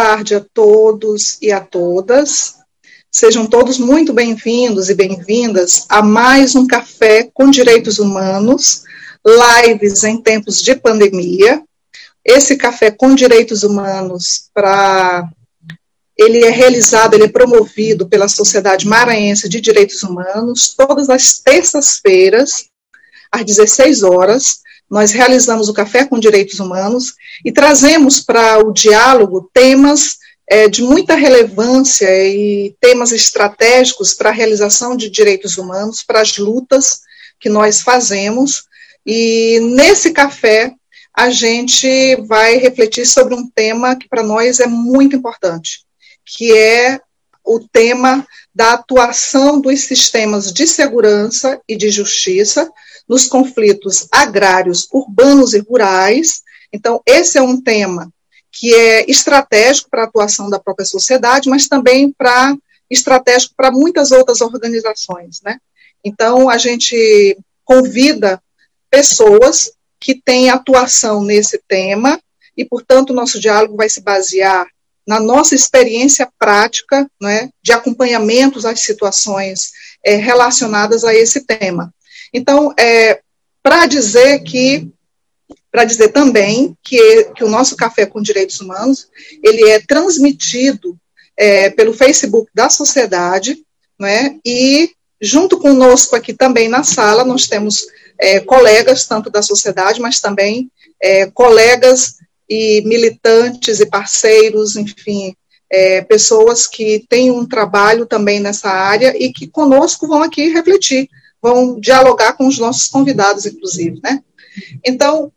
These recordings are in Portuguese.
Tarde a todos e a todas. Sejam todos muito bem-vindos e bem-vindas a mais um Café com Direitos Humanos, lives em tempos de pandemia. Esse Café com Direitos Humanos, para ele é realizado, ele é promovido pela Sociedade Maranhense de Direitos Humanos, todas as terças-feiras, às 16 horas, nós realizamos o Café com Direitos Humanos e trazemos para o diálogo temas é, de muita relevância e temas estratégicos para a realização de direitos humanos, para as lutas que nós fazemos. E nesse café, a gente vai refletir sobre um tema que para nós é muito importante, que é o tema da atuação dos sistemas de segurança e de justiça nos conflitos agrários, urbanos e rurais. Então, esse é um tema que é estratégico para a atuação da própria sociedade, mas também para estratégico para muitas outras organizações, né? Então, a gente convida pessoas que têm atuação nesse tema e, portanto, o nosso diálogo vai se basear na nossa experiência prática né, de acompanhamentos às situações é, relacionadas a esse tema. Então, é, para dizer que, para dizer também que, que o nosso Café com Direitos Humanos, ele é transmitido é, pelo Facebook da sociedade, né, e junto conosco aqui também na sala, nós temos é, colegas, tanto da sociedade, mas também é, colegas e militantes e parceiros, enfim, é, pessoas que têm um trabalho também nessa área e que conosco vão aqui refletir vão dialogar com os nossos convidados, inclusive, né? Então,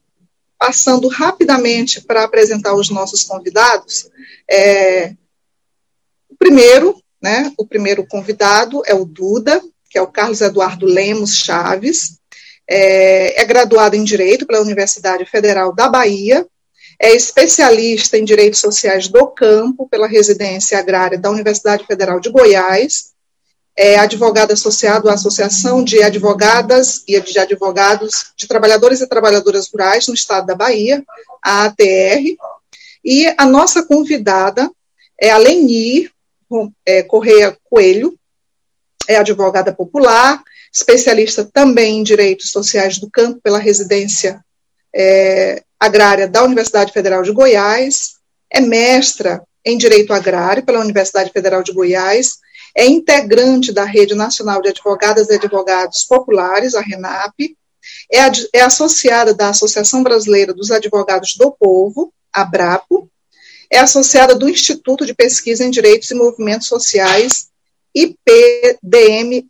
passando rapidamente para apresentar os nossos convidados, é, o primeiro, né, o primeiro convidado é o Duda, que é o Carlos Eduardo Lemos Chaves, é, é graduado em Direito pela Universidade Federal da Bahia, é especialista em Direitos Sociais do Campo pela Residência Agrária da Universidade Federal de Goiás, é advogado associado à Associação de Advogadas e de Advogados de Trabalhadores e Trabalhadoras Rurais no estado da Bahia, a ATR, e a nossa convidada é a Leni é, Correia Coelho, é advogada popular, especialista também em direitos sociais do campo pela residência é, agrária da Universidade Federal de Goiás, é mestra em direito agrário pela Universidade Federal de Goiás é integrante da Rede Nacional de Advogadas e Advogados Populares, a RENAP, é, é associada da Associação Brasileira dos Advogados do Povo, a BRAPO, é associada do Instituto de Pesquisa em Direitos e Movimentos Sociais, IPDMS.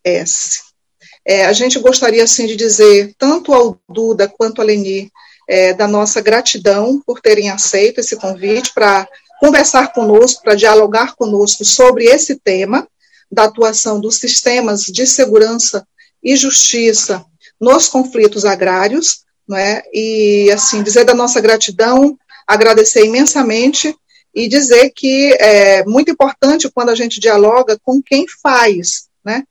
É, a gente gostaria, assim, de dizer, tanto ao Duda quanto a Leni, é, da nossa gratidão por terem aceito esse convite para conversar conosco, para dialogar conosco sobre esse tema, da atuação dos sistemas de segurança e justiça nos conflitos agrários, não é? E assim dizer da nossa gratidão, agradecer imensamente e dizer que é muito importante quando a gente dialoga com quem faz, né?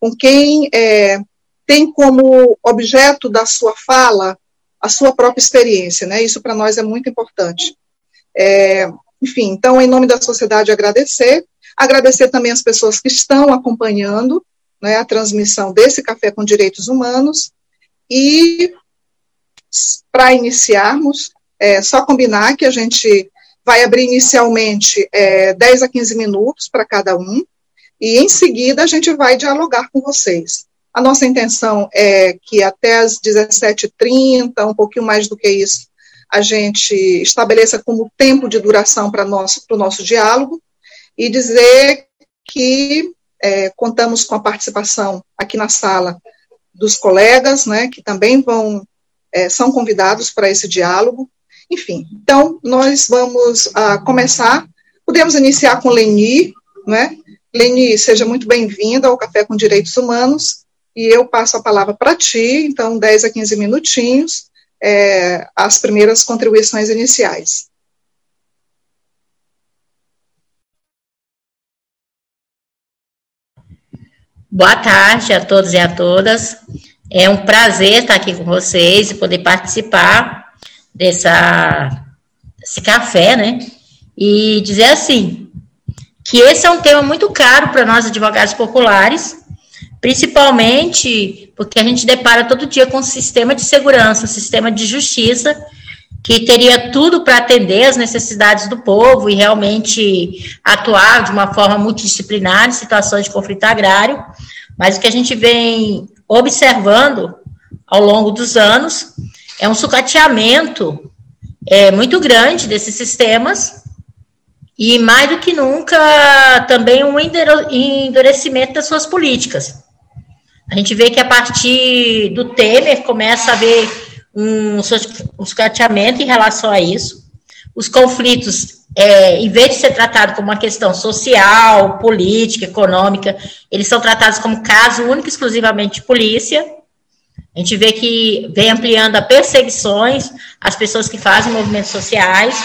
Com quem é, tem como objeto da sua fala a sua própria experiência, né? Isso para nós é muito importante. É, enfim, então, em nome da sociedade, agradecer Agradecer também as pessoas que estão acompanhando né, a transmissão desse Café com Direitos Humanos. E, para iniciarmos, é só combinar que a gente vai abrir inicialmente é, 10 a 15 minutos para cada um, e em seguida a gente vai dialogar com vocês. A nossa intenção é que até as 17h30, um pouquinho mais do que isso, a gente estabeleça como tempo de duração para o nosso, nosso diálogo, e dizer que é, contamos com a participação aqui na sala dos colegas, né, que também vão, é, são convidados para esse diálogo. Enfim, então, nós vamos ah, começar, podemos iniciar com Leni, né? Leni, seja muito bem-vinda ao Café com Direitos Humanos, e eu passo a palavra para ti, então, 10 a 15 minutinhos, é, as primeiras contribuições iniciais. Boa tarde a todos e a todas. É um prazer estar aqui com vocês e poder participar dessa, desse café, né? e dizer assim, que esse é um tema muito caro para nós advogados populares, principalmente porque a gente depara todo dia com um sistema de segurança, um sistema de justiça que teria tudo para atender as necessidades do povo e realmente atuar de uma forma multidisciplinar em situações de conflito agrário, mas o que a gente vem observando ao longo dos anos é um sucateamento é, muito grande desses sistemas e, mais do que nunca, também um endurecimento das suas políticas. A gente vê que a partir do Temer começa a haver um, um em relação a isso. Os conflitos, é, em vez de ser tratado como uma questão social, política, econômica, eles são tratados como caso único exclusivamente de polícia. A gente vê que vem ampliando a perseguições às pessoas que fazem movimentos sociais.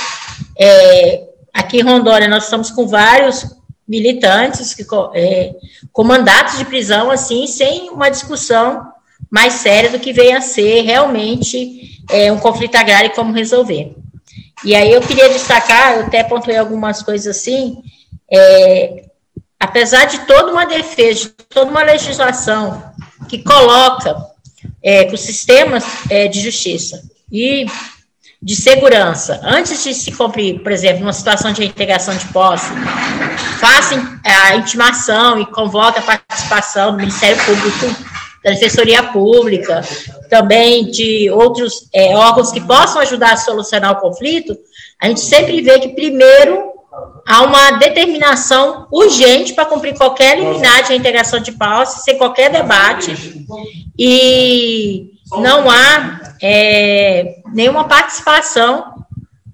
É, aqui em Rondônia, nós estamos com vários militantes que, é, com mandatos de prisão, assim, sem uma discussão mais séria do que venha a ser realmente é, um conflito agrário e como resolver. E aí eu queria destacar, eu até pontuei algumas coisas assim, é, apesar de toda uma defesa, de toda uma legislação que coloca é, os sistemas é, de justiça e de segurança, antes de se cumprir, por exemplo, uma situação de reintegração de posse, façam a intimação e convoque a participação do Ministério Público da Defensoria Pública, também de outros é, órgãos que possam ajudar a solucionar o conflito, a gente sempre vê que, primeiro, há uma determinação urgente para cumprir qualquer liminar de reintegração de posse, sem qualquer debate, e não há é, nenhuma participação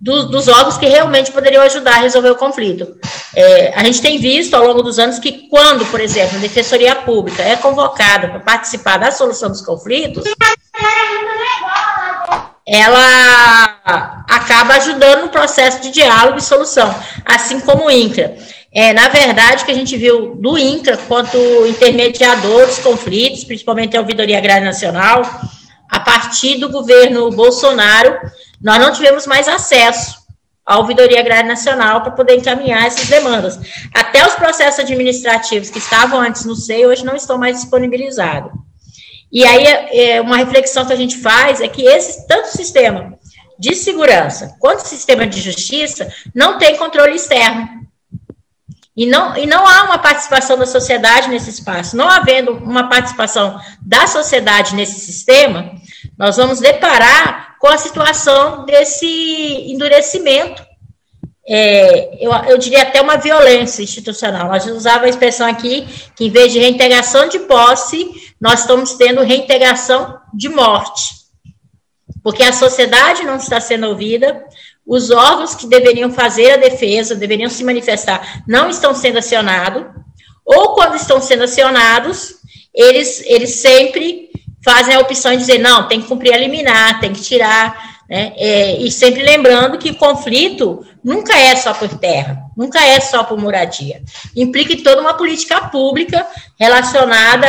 do, dos órgãos que realmente poderiam ajudar a resolver o conflito. É, a gente tem visto ao longo dos anos que quando, por exemplo, a Defensoria Pública é convocada para participar da solução dos conflitos, ela acaba ajudando no processo de diálogo e solução, assim como o INCRA. É, na verdade, que a gente viu do INCRA quanto intermediador dos conflitos, principalmente a Ouvidoria Agrária Nacional, a partir do governo Bolsonaro, nós não tivemos mais acesso à Ouvidoria Agrária Nacional para poder encaminhar essas demandas. Até os processos administrativos que estavam antes no SEI, hoje não estão mais disponibilizados. E aí, é, uma reflexão que a gente faz é que esse, tanto o sistema de segurança quanto o sistema de justiça não tem controle externo. E não, e não há uma participação da sociedade nesse espaço. Não havendo uma participação da sociedade nesse sistema, nós vamos deparar com a situação desse endurecimento. É, eu, eu, diria até uma violência institucional. Nós usava a expressão aqui que, em vez de reintegração de posse, nós estamos tendo reintegração de morte. Porque a sociedade não está sendo ouvida, os órgãos que deveriam fazer a defesa, deveriam se manifestar, não estão sendo acionados, ou quando estão sendo acionados, eles, eles sempre fazem a opção de dizer, não, tem que cumprir a liminar, tem que tirar, né? É, e sempre lembrando que conflito nunca é só por terra, nunca é só por moradia. Implica toda uma política pública relacionada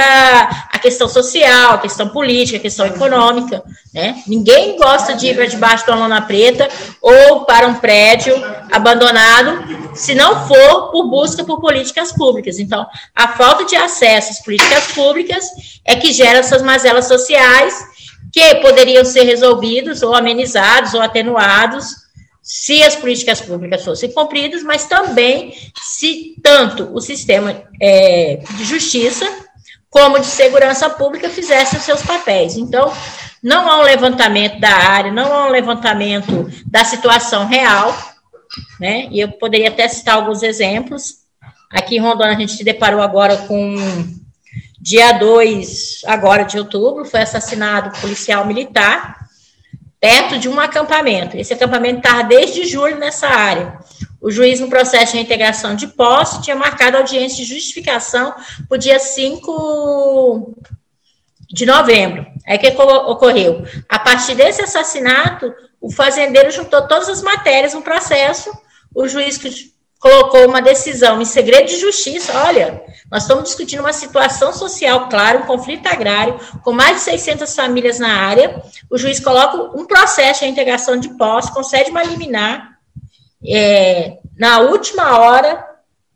à questão social, à questão política, à questão econômica. Né? Ninguém gosta de ir para debaixo de uma lona preta ou para um prédio abandonado, se não for por busca por políticas públicas. Então, a falta de acesso às políticas públicas é que gera essas mazelas sociais que poderiam ser resolvidos ou amenizados ou atenuados se as políticas públicas fossem cumpridas, mas também se tanto o sistema é, de justiça como de segurança pública fizessem os seus papéis. Então, não há um levantamento da área, não há um levantamento da situação real, né? E eu poderia até citar alguns exemplos. Aqui em Rondônia, a gente se deparou agora com dia 2, agora de outubro, foi assassinado um policial militar perto de um acampamento. Esse acampamento estava desde julho nessa área. O juiz, no processo de reintegração de posse, tinha marcado audiência de justificação para o dia 5 de novembro. O que ocorreu? A partir desse assassinato, o fazendeiro juntou todas as matérias no processo, o juiz colocou uma decisão em segredo de justiça. Olha, nós estamos discutindo uma situação social, claro, um conflito agrário, com mais de 600 famílias na área. O juiz coloca um processo de integração de posse, concede uma liminar, é, na última hora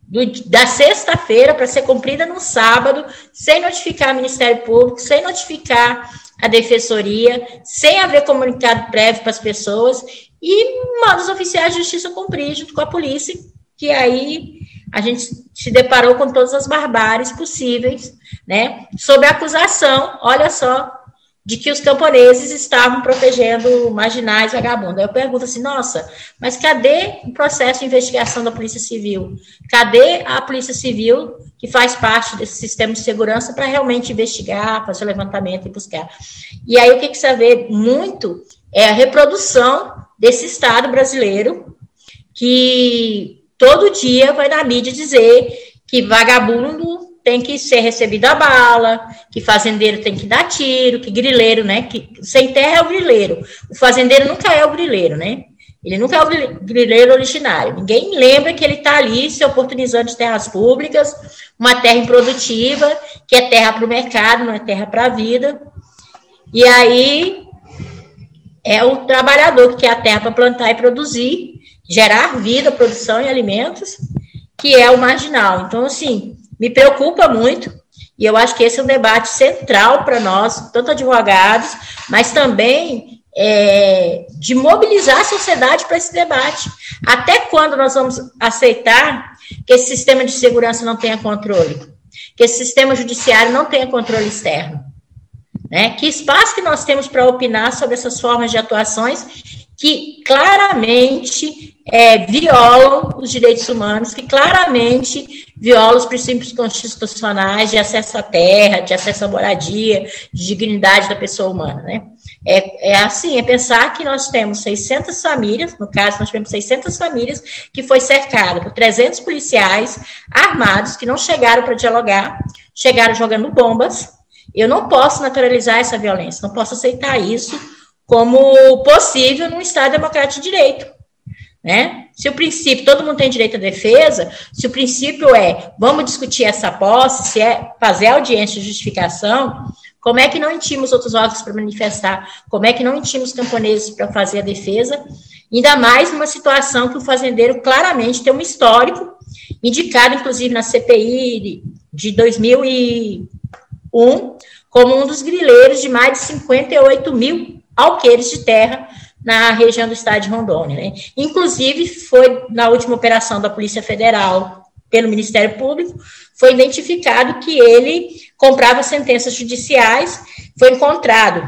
do, da sexta-feira para ser cumprida no sábado, sem notificar o Ministério Público, sem notificar a Defensoria, sem haver comunicado prévio para as pessoas, e manda os oficiais de justiça cumprir junto com a polícia, que aí a gente se deparou com todas as barbáries possíveis, né? Sob a acusação, olha só, de que os camponeses estavam protegendo marginais vagabundos. Aí eu pergunto assim, nossa, mas cadê o processo de investigação da Polícia Civil? Cadê a Polícia Civil que faz parte desse sistema de segurança para realmente investigar, fazer o levantamento e buscar? E aí o que, que você vê muito é a reprodução desse Estado brasileiro que todo dia vai na mídia dizer que vagabundo tem que ser recebido a bala, que fazendeiro tem que dar tiro, que grileiro, né? Que sem terra é o grileiro. O fazendeiro nunca é o grileiro, né? Ele nunca é o grileiro originário. Ninguém lembra que ele está ali se oportunizando de terras públicas, uma terra improdutiva, que é terra para o mercado, não é terra para a vida. E aí é o trabalhador que quer a terra para plantar e produzir, gerar vida, produção e alimentos, que é o marginal. Então, assim, me preocupa muito, e eu acho que esse é um debate central para nós, tanto advogados, mas também é, de mobilizar a sociedade para esse debate. Até quando nós vamos aceitar que esse sistema de segurança não tenha controle? Que esse sistema judiciário não tenha controle externo? Né? Que espaço que nós temos para opinar sobre essas formas de atuações que claramente é, violam os direitos humanos, que claramente violam os princípios constitucionais de acesso à terra, de acesso à moradia, de dignidade da pessoa humana, né? É, é assim, é pensar que nós temos 600 famílias, no caso, nós temos 600 famílias que foi cercada por 300 policiais armados que não chegaram para dialogar, chegaram jogando bombas. Eu não posso naturalizar essa violência, não posso aceitar isso como possível num Estado democrático de direito. Né? Se o princípio, todo mundo tem direito à defesa, se o princípio é vamos discutir essa posse, se é fazer audiência de justificação, como é que não intima os outros órgãos para manifestar? Como é que não intima os camponeses para fazer a defesa? Ainda mais numa situação que o fazendeiro claramente tem um histórico, indicado inclusive na CPI de 2001, como um dos grileiros de mais de 58 mil alqueires de terra na região do estado de Rondônia. Né? Inclusive, foi na última operação da Polícia Federal pelo Ministério Público, foi identificado que ele comprava sentenças judiciais, foi encontrado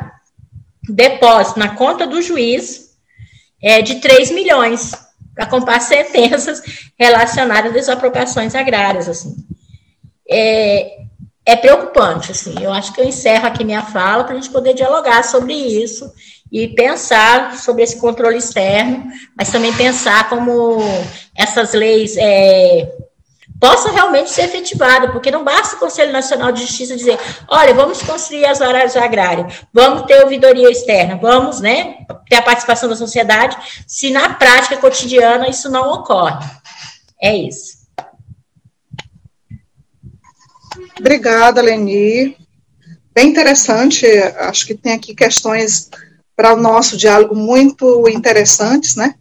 depósito na conta do juiz é, de 3 milhões para comprar sentenças relacionadas às desapropriações agrárias, assim. É, é preocupante, assim. Eu acho que eu encerro aqui minha fala para a gente poder dialogar sobre isso e pensar sobre esse controle externo, mas também pensar como essas leis é, possam realmente ser efetivadas, porque não basta o Conselho Nacional de Justiça dizer, olha, vamos construir as áreas agrárias, vamos ter ouvidoria externa, vamos, né, ter a participação da sociedade, se na prática cotidiana isso não ocorre. É isso. Obrigada, Leni. Bem interessante, acho que tem aqui questões para o nosso diálogo muito interessantes, né?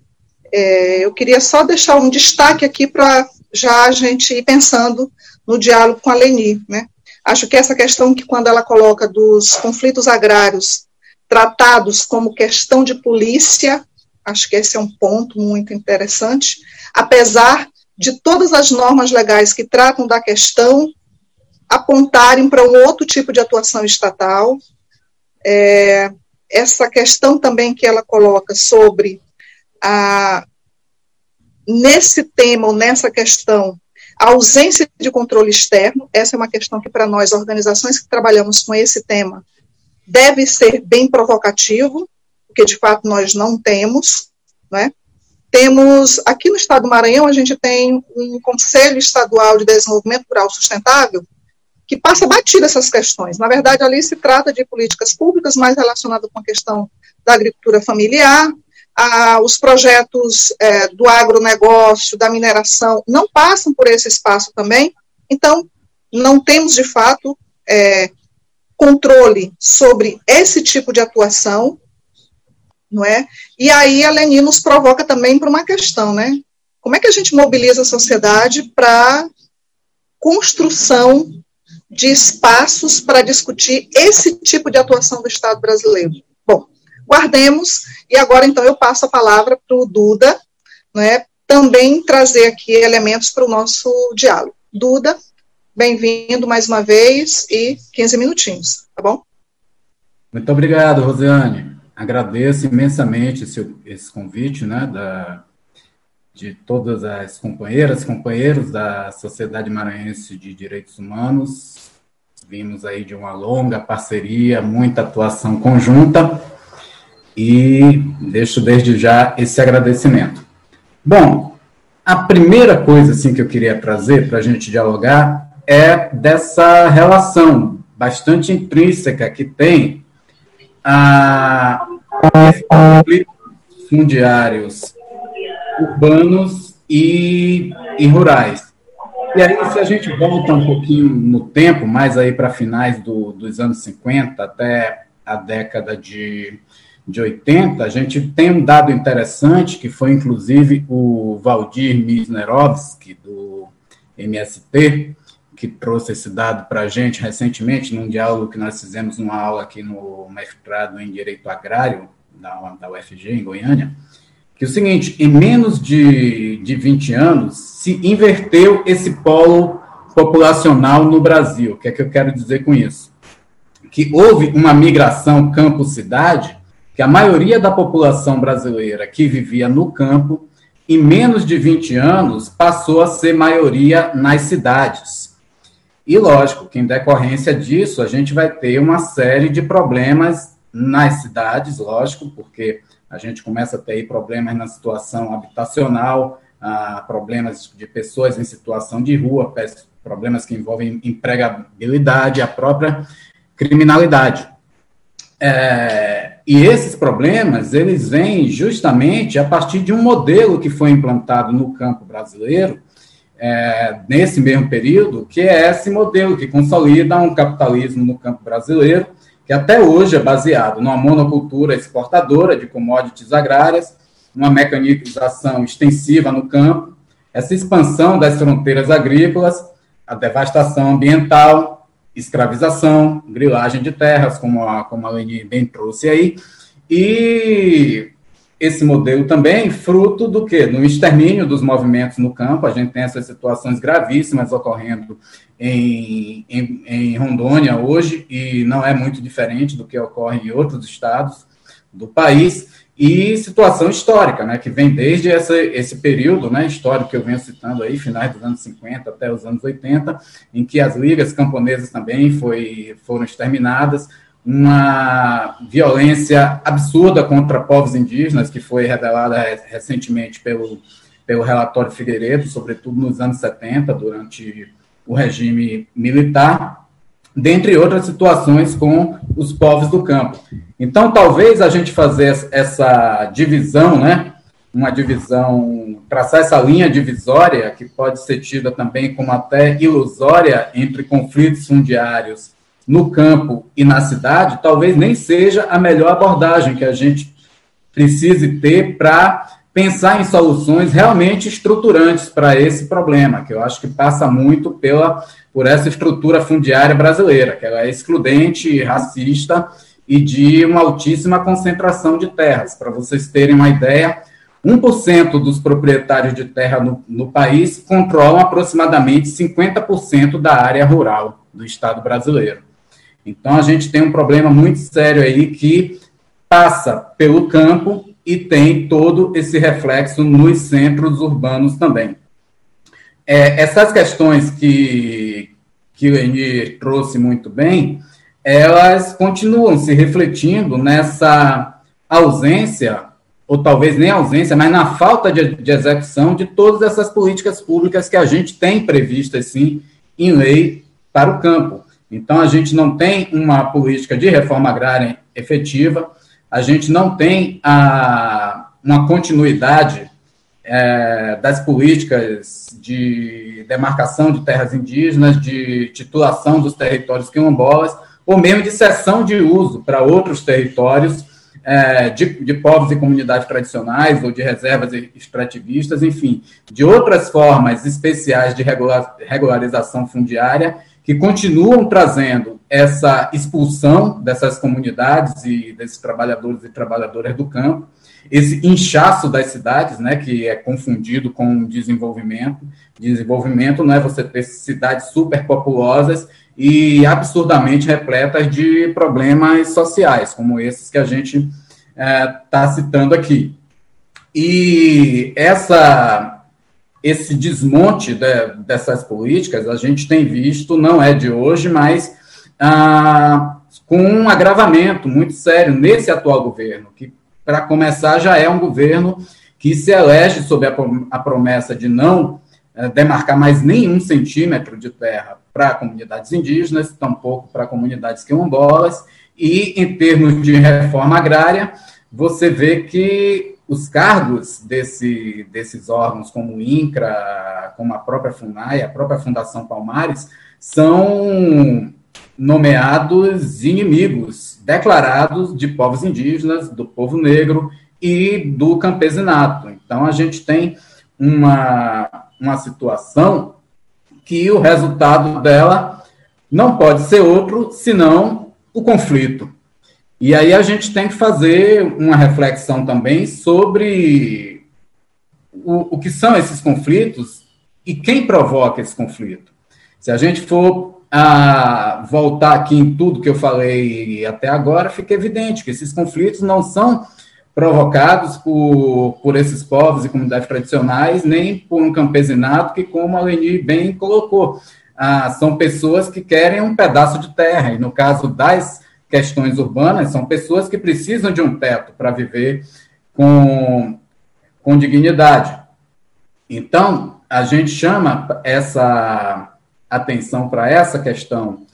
É, eu queria só deixar um destaque aqui para já a gente ir pensando no diálogo com a Leni, né? Acho que essa questão que quando ela coloca dos conflitos agrários tratados como questão de polícia, acho que esse é um ponto muito interessante, apesar de todas as normas legais que tratam da questão apontarem para um outro tipo de atuação estatal. É, essa questão também que ela coloca sobre a nesse tema ou nessa questão a ausência de controle externo, essa é uma questão que para nós organizações que trabalhamos com esse tema deve ser bem provocativo, porque de fato nós não temos, né? Temos aqui no estado do Maranhão a gente tem um Conselho Estadual de Desenvolvimento Rural Sustentável que passa batido essas questões. Na verdade, ali se trata de políticas públicas mais relacionadas com a questão da agricultura familiar, os projetos é, do agronegócio, da mineração, não passam por esse espaço também. Então, não temos, de fato, é, controle sobre esse tipo de atuação, não é? E aí a Leni nos provoca também para uma questão, né? Como é que a gente mobiliza a sociedade para construção de espaços para discutir esse tipo de atuação do Estado brasileiro? Bom, guardemos, e agora então eu passo a palavra para o Duda, né, também trazer aqui elementos para o nosso diálogo. Duda, bem-vindo mais uma vez e 15 minutinhos, tá bom? Muito obrigado, Rosiane. Agradeço imensamente esse, esse convite, né, da, de todas as companheiras, companheiros da Sociedade Maranhense de Direitos Humanos. Vimos aí de uma longa parceria, muita atuação conjunta e deixo desde já esse agradecimento. Bom, a primeira coisa assim que eu queria trazer para a gente dialogar é dessa relação bastante intrínseca que tem a fundiários urbanos e, e rurais. E aí, se a gente volta um pouquinho no tempo, mais aí para finais do, dos anos 50 até a década de, de 80, a gente tem um dado interessante, que foi inclusive o Valdir Misnerovski, do MST, que trouxe esse dado para a gente recentemente, num diálogo que nós fizemos numa aula aqui no mestrado em Direito Agrário, da, da UFG, em Goiânia, que é o seguinte, em menos de, de 20 anos, se inverteu esse polo populacional no Brasil. O que é que eu quero dizer com isso? Que houve uma migração campo-cidade, que a maioria da população brasileira que vivia no campo, em menos de 20 anos, passou a ser maioria nas cidades. E, lógico, que em decorrência disso, a gente vai ter uma série de problemas nas cidades, lógico, porque a gente começa a ter problemas na situação habitacional, ah, problemas de pessoas em situação de rua, problemas que envolvem empregabilidade, a própria criminalidade. É, e esses problemas, eles vêm justamente a partir de um modelo que foi implantado no campo brasileiro, é, nesse mesmo período, que é esse modelo que consolida um capitalismo no campo brasileiro, que até hoje é baseado numa monocultura exportadora de commodities agrárias, uma mecanização extensiva no campo, essa expansão das fronteiras agrícolas, a devastação ambiental, escravização, grilagem de terras, como a, como a Leni bem trouxe aí, e esse modelo também fruto do que? No extermínio dos movimentos no campo, a gente tem essas situações gravíssimas ocorrendo em, em, em, Rondônia hoje, e não é muito diferente do que ocorre em outros estados do país, e situação histórica, né, que vem desde essa, esse período né, histórico que eu venho citando aí, finais dos anos 50 até os anos 80, em que as ligas camponesas também foi, foram exterminadas, uma violência absurda contra povos indígenas, que foi revelada recentemente pelo, pelo relatório Figueiredo, sobretudo nos anos 70, durante o regime militar, dentre outras situações com os povos do campo. Então, talvez a gente fazer essa divisão, né, uma divisão, traçar essa linha divisória, que pode ser tida também como até ilusória, entre conflitos fundiários no campo e na cidade, talvez nem seja a melhor abordagem que a gente precise ter para pensar em soluções realmente estruturantes para esse problema, que eu acho que passa muito pela por essa estrutura fundiária brasileira, que ela é excludente, racista e de uma altíssima concentração de terras. Para vocês terem uma ideia, 1% dos proprietários de terra no, no país controlam aproximadamente 50% da área rural do Estado brasileiro. Então, a gente tem um problema muito sério aí que passa pelo campo e tem todo esse reflexo nos centros urbanos também. É, essas questões que, que o Eni trouxe muito bem, elas continuam se refletindo nessa ausência, ou talvez nem ausência, mas na falta de, de execução de todas essas políticas públicas que a gente tem previstas, sim, em lei para o campo. Então, a gente não tem uma política de reforma agrária efetiva, a gente não tem a, uma continuidade é, das políticas de demarcação de terras indígenas, de titulação dos territórios quilombolas, ou mesmo de cessão de uso para outros territórios é, de, de, povos e comunidades tradicionais ou de reservas extrativistas, enfim, de outras formas especiais de regular, regularização fundiária que continuam trazendo essa expulsão dessas comunidades e desses trabalhadores e trabalhadoras do campo, esse inchaço das cidades, né, que é confundido com desenvolvimento. Desenvolvimento não é você ter cidades superpopulosas e absurdamente repletas de problemas sociais, como esses que a gente está é, citando aqui. E essa, esse desmonte de, dessas políticas a gente tem visto, não é de hoje, mas ah, com um agravamento muito sério nesse atual governo, que, para começar, já é um governo que se elege sob a, a promessa de não é, demarcar mais nenhum centímetro de terra para comunidades indígenas, tampouco para comunidades quilombolas, e em termos de reforma agrária, você vê que os cargos desse, desses órgãos, como o INCRA, como a própria FUNAI, a própria Fundação Palmares, são nomeados inimigos declarados de povos indígenas, do povo negro e do campesinato. Então, a gente tem uma, uma situação que o resultado dela não pode ser outro senão o conflito. E aí a gente tem que fazer uma reflexão também sobre o, o que são esses conflitos e quem provoca esse conflito. Se a gente for a voltar aqui em tudo que eu falei até agora, fica evidente que esses conflitos não são provocados por, por esses povos e comunidades tradicionais, nem por um campesinato que, como a Leni bem colocou, ah, são pessoas que querem um pedaço de terra, e no caso das questões urbanas, são pessoas que precisam de um teto para viver com, com dignidade. Então, a gente chama essa atenção para essa questão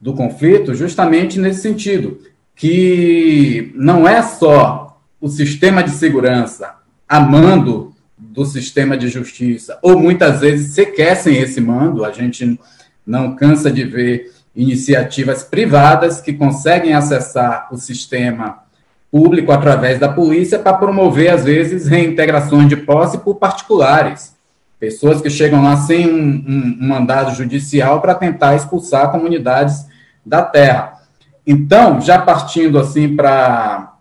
do conflito justamente nesse sentido, que não é só o sistema de segurança a mando do sistema de justiça, ou muitas vezes sequer sem esse mando, a gente não cansa de ver iniciativas privadas que conseguem acessar o sistema público através da polícia para promover, às vezes, reintegrações de posse por particulares. Pessoas que chegam lá sem um, um, um mandado judicial para tentar expulsar comunidades da terra. Então, já partindo assim para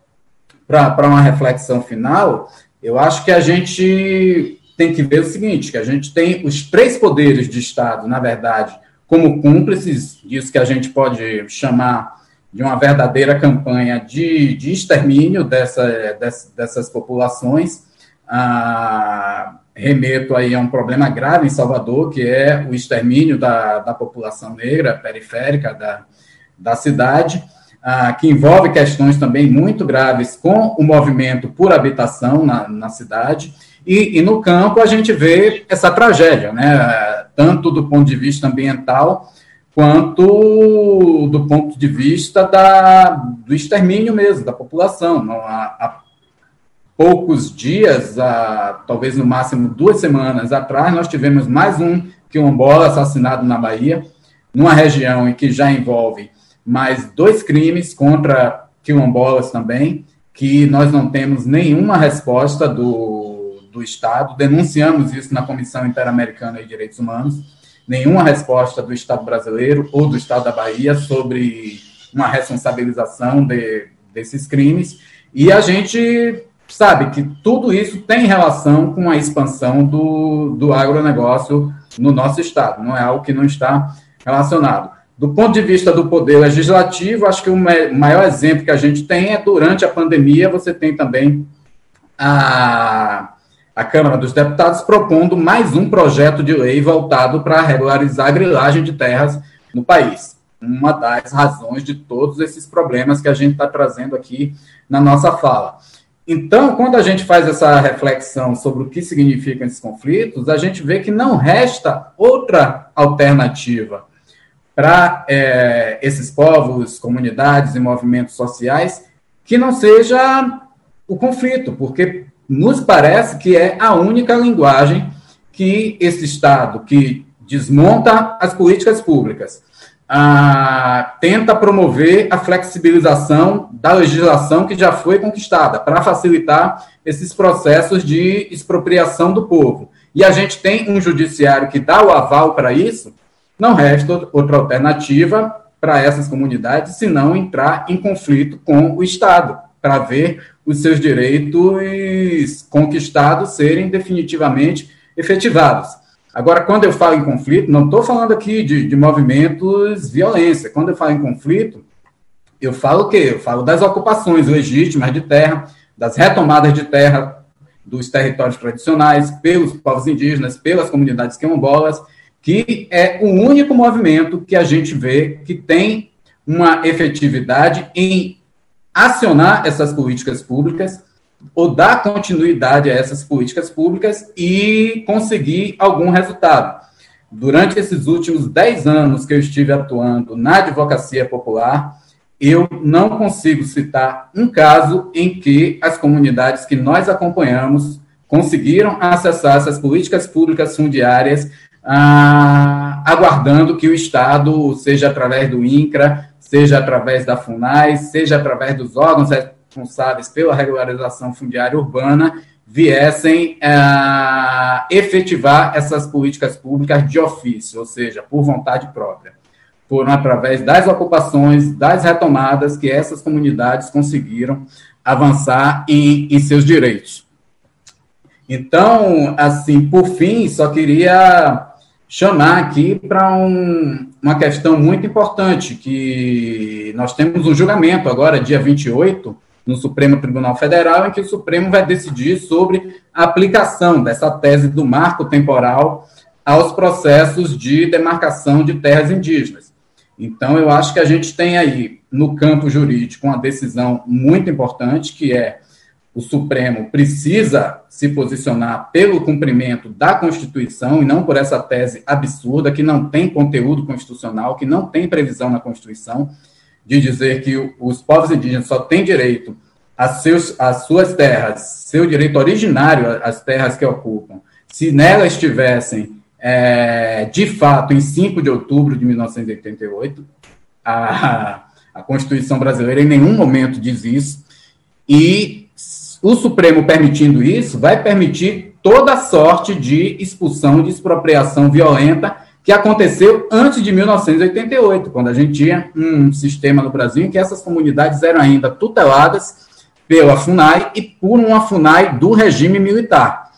uma reflexão final, eu acho que a gente tem que ver o seguinte, que a gente tem os três poderes de Estado, na verdade, como cúmplices disso que a gente pode chamar de uma verdadeira campanha de, de extermínio dessa, dessas, dessas populações. Ah, remeto aí a um problema grave em Salvador, que é o extermínio da, da população negra periférica da, da cidade ah, que envolve questões também muito graves com o movimento por habitação na, na cidade. E, e, no campo a gente vê essa tragédia, né? Tanto do ponto de vista ambiental quanto do ponto de vista da, do extermínio mesmo da população. Há, há poucos dias, há, talvez no máximo duas semanas atrás, nós tivemos mais um quilombola assassinado na Bahia, numa região em que já envolve mais dois crimes contra quilombolas também, que nós não temos nenhuma resposta do, do Estado. Denunciamos isso na Comissão Interamericana de Direitos Humanos, nenhuma resposta do Estado brasileiro ou do Estado da Bahia sobre uma responsabilização de, desses crimes. E a gente sabe que tudo isso tem relação com a expansão do, do agronegócio no nosso Estado, não é algo que não está relacionado. Do ponto de vista do poder legislativo, acho que o maior exemplo que a gente tem é durante a pandemia, você tem também a, a Câmara dos Deputados propondo mais um projeto de lei voltado para regularizar a grilagem de terras no país. Uma das razões de todos esses problemas que a gente está trazendo aqui na nossa fala. Então, quando a gente faz essa reflexão sobre o que significam esses conflitos, a gente vê que não resta outra alternativa para é, esses povos, comunidades e movimentos sociais que não seja o conflito, porque nos parece que é a única linguagem que esse Estado, que desmonta as políticas públicas, ah, tenta promover a flexibilização da legislação que já foi conquistada, para facilitar esses processos de expropriação do povo. E a gente tem um judiciário que dá o aval para isso, não resta outra alternativa para essas comunidades senão entrar em conflito com o Estado, para ver os seus direitos conquistados serem definitivamente efetivados. Agora, quando eu falo em conflito, não estou falando aqui de, de movimentos violência. Quando eu falo em conflito, eu falo o quê? Eu falo das ocupações legítimas de terra, das retomadas de terra dos territórios tradicionais pelos povos indígenas, pelas comunidades quilombolas, que é o único movimento que a gente vê que tem uma efetividade em acionar essas políticas públicas ou dar continuidade a essas políticas públicas e conseguir algum resultado. Durante esses últimos dez anos que eu estive atuando na advocacia popular, eu não consigo citar um caso em que as comunidades que nós acompanhamos conseguiram acessar essas políticas públicas fundiárias, ah, aguardando que o Estado, seja através do INCRA, seja através da FUNAI, seja através dos órgãos responsáveis pela regularização fundiária urbana viessem a é, efetivar essas políticas públicas de ofício, ou seja, por vontade própria. Foram através das ocupações, das retomadas, que essas comunidades conseguiram avançar em, em seus direitos. Então, assim, por fim, só queria chamar aqui para um, uma questão muito importante, que nós temos um julgamento agora, dia 28, no Supremo Tribunal Federal, em que o Supremo vai decidir sobre a aplicação dessa tese do marco temporal aos processos de demarcação de terras indígenas. Então, eu acho que a gente tem aí, no campo jurídico, uma decisão muito importante, que é o Supremo precisa se posicionar pelo cumprimento da Constituição e não por essa tese absurda que não tem conteúdo constitucional, que não tem previsão na Constituição de dizer que os povos indígenas só têm direito às, seus, às suas terras, seu direito originário às terras que ocupam, se nelas estivessem é, de fato em 5 de outubro de 1988. A, a Constituição brasileira em nenhum momento diz isso. E o Supremo permitindo isso, vai permitir toda sorte de expulsão, de expropriação violenta que aconteceu antes de 1988, quando a gente tinha um sistema no Brasil em que essas comunidades eram ainda tuteladas pela FUNAI e por uma FUNAI do regime militar.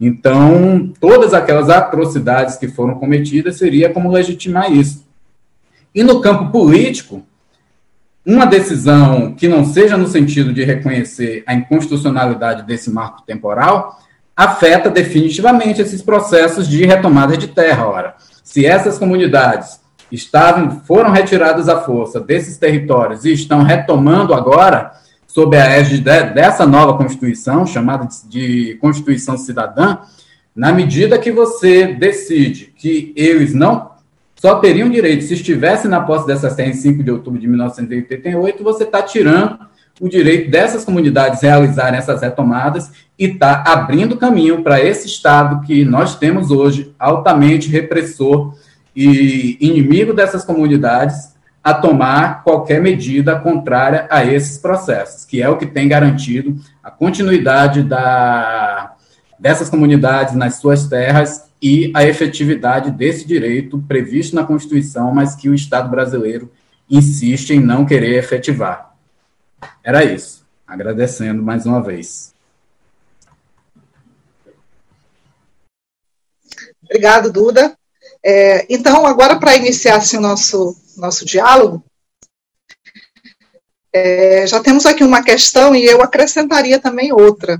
Então, todas aquelas atrocidades que foram cometidas seria como legitimar isso. E no campo político, uma decisão que não seja no sentido de reconhecer a inconstitucionalidade desse marco temporal afeta definitivamente esses processos de retomada de terra. Ora, se essas comunidades estavam, foram retiradas à força desses territórios e estão retomando agora, sob a égide dessa nova Constituição, chamada de Constituição Cidadã, na medida que você decide que eles não só teriam direito se estivesse na posse dessas terras em 5 de outubro de 1988, você está tirando o direito dessas comunidades realizarem essas retomadas e está abrindo caminho para esse Estado que nós temos hoje, altamente repressor e inimigo dessas comunidades, a tomar qualquer medida contrária a esses processos, que é o que tem garantido a continuidade da, dessas comunidades nas suas terras e a efetividade desse direito previsto na Constituição, mas que o Estado brasileiro insiste em não querer efetivar. Era isso. Agradecendo mais uma vez. Obrigado, Duda. É, então, agora, para iniciar assim, o nosso, nosso diálogo, é, já temos aqui uma questão e eu acrescentaria também outra.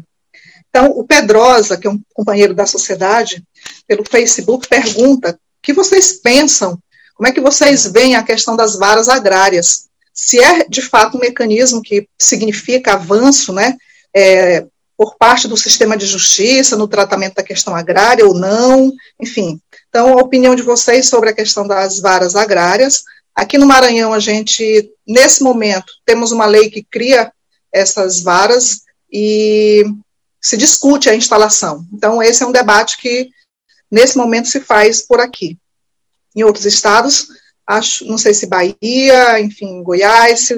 Então, o Pedrosa, que é um companheiro da sociedade, pelo Facebook, pergunta o que vocês pensam, como é que vocês veem a questão das varas agrárias? se é de fato um mecanismo que significa avanço, né, é, por parte do sistema de justiça no tratamento da questão agrária ou não, enfim. Então, a opinião de vocês sobre a questão das varas agrárias. Aqui no Maranhão, a gente, nesse momento, temos uma lei que cria essas varas e se discute a instalação. Então, esse é um debate que, nesse momento, se faz por aqui. Em outros estados, acho, não sei se Bahia, enfim, Goiás,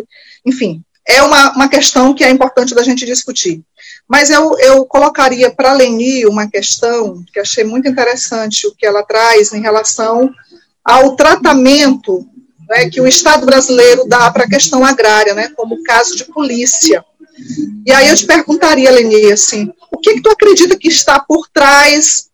enfim, é uma, uma questão que é importante da gente discutir. Mas eu, eu colocaria para Leni uma questão que achei muito interessante, o que ela traz em relação ao tratamento né, que o Estado brasileiro dá para a questão agrária, né, como caso de polícia. E aí eu te perguntaria, Leni, assim, o que, que tu acredita que está por trás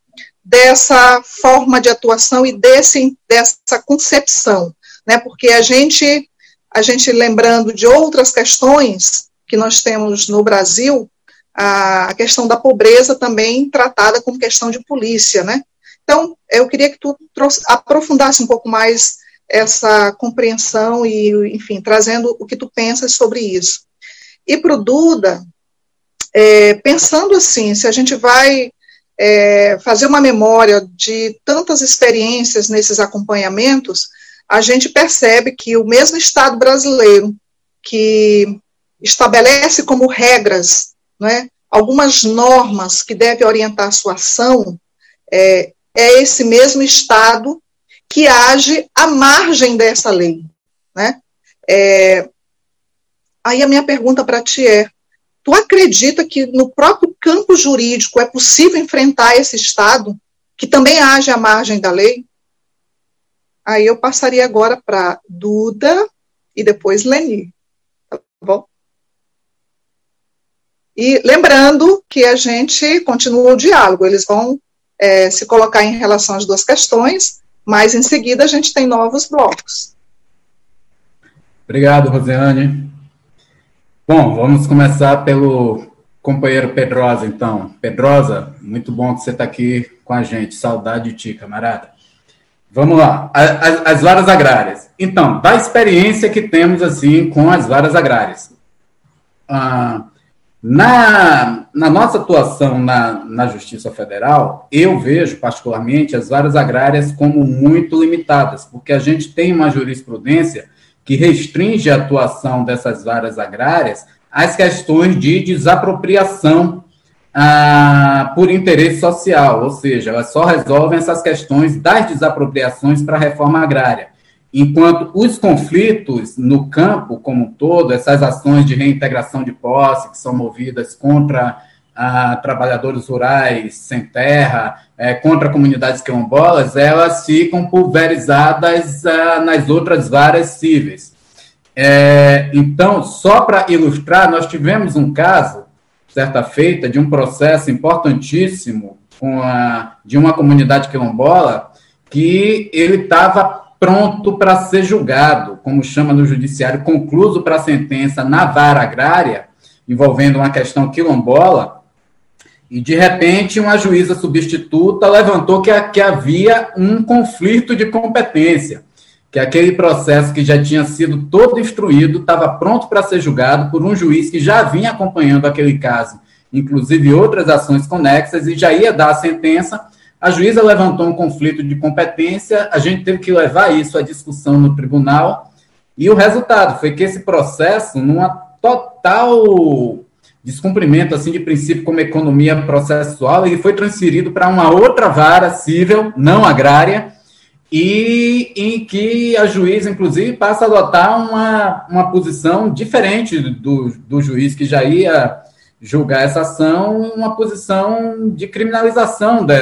dessa forma de atuação e desse, dessa concepção, né? Porque a gente, a gente lembrando de outras questões que nós temos no Brasil, a, questão da pobreza também tratada como questão de polícia, né? Então, eu queria que tu trouxe, aprofundasse um pouco mais essa compreensão e, enfim, trazendo o que tu pensas sobre isso. E para o Duda, é, pensando assim, se a gente vai é, fazer uma memória de tantas experiências nesses acompanhamentos, a gente percebe que o mesmo Estado brasileiro que estabelece como regras né, algumas normas que devem orientar a sua ação, é, é esse mesmo Estado que age à margem dessa lei. Né? É, aí a minha pergunta para ti é: Tu acredita que no próprio campo jurídico é possível enfrentar esse Estado, que também age à margem da lei? Aí eu passaria agora para Duda e depois Leni. Tá bom? E lembrando que a gente continua o diálogo, eles vão é, se colocar em relação às duas questões, mas em seguida a gente tem novos blocos. Obrigado, Rosiane. Bom, vamos começar pelo companheiro Pedrosa, então. Pedrosa, muito bom que você está aqui com a gente. Saudade de ti, camarada. Vamos lá. As, as varas agrárias. Então, da experiência que temos, assim, com as varas agrárias. Ah, na, na nossa atuação na, na Justiça Federal, eu vejo, particularmente, as varas agrárias como muito limitadas, porque a gente tem uma jurisprudência que restringe a atuação dessas varas agrárias às questões de desapropriação ah, por interesse social, ou seja, elas só resolvem essas questões das desapropriações para a reforma agrária. Enquanto os conflitos no campo como um todo, essas ações de reintegração de posse que são movidas contra a trabalhadores rurais sem terra, é, contra comunidades quilombolas, elas ficam pulverizadas ah, nas outras várias cíveis. É, então, só para ilustrar, nós tivemos um caso, certa feita, de um processo importantíssimo a, de uma comunidade quilombola que ele estava pronto para ser julgado, como chama no judiciário, concluso para sentença na vara agrária, envolvendo uma questão quilombola, e, de repente, uma juíza substituta levantou que, que havia um conflito de competência, que aquele processo que já tinha sido todo instruído estava pronto para ser julgado por um juiz que já vinha acompanhando aquele caso, inclusive outras ações conexas, e já ia dar a sentença. A juíza levantou um conflito de competência, a gente teve que levar isso à discussão no tribunal, e o resultado foi que esse processo, numa total descumprimento assim de princípio como economia processual, ele foi transferido para uma outra vara civil, não agrária, e em que a juíza, inclusive, passa a adotar uma, uma posição diferente do, do juiz que já ia julgar essa ação, uma posição de criminalização de,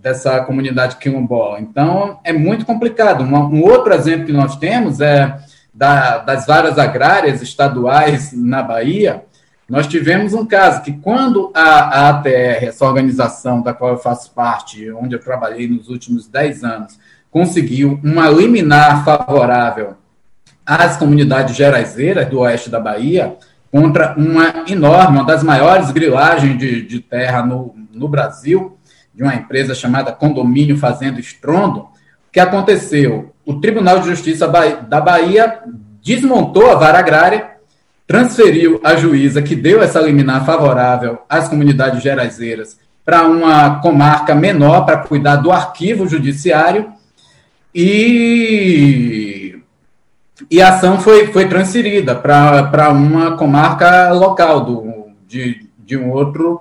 dessa comunidade quilombola. Então, é muito complicado. Um, um outro exemplo que nós temos é da, das varas agrárias estaduais na Bahia, nós tivemos um caso que, quando a, a ATR, essa organização da qual eu faço parte, onde eu trabalhei nos últimos 10 anos, conseguiu uma liminar favorável às comunidades geraizeiras do oeste da Bahia, contra uma enorme, uma das maiores grilagens de, de terra no, no Brasil, de uma empresa chamada Condomínio Fazendo Estrondo, que aconteceu? O Tribunal de Justiça da Bahia desmontou a vara agrária transferiu a juíza que deu essa liminar favorável às comunidades geraizeiras para uma comarca menor para cuidar do arquivo judiciário e, e a ação foi, foi transferida para uma comarca local do, de, de um outro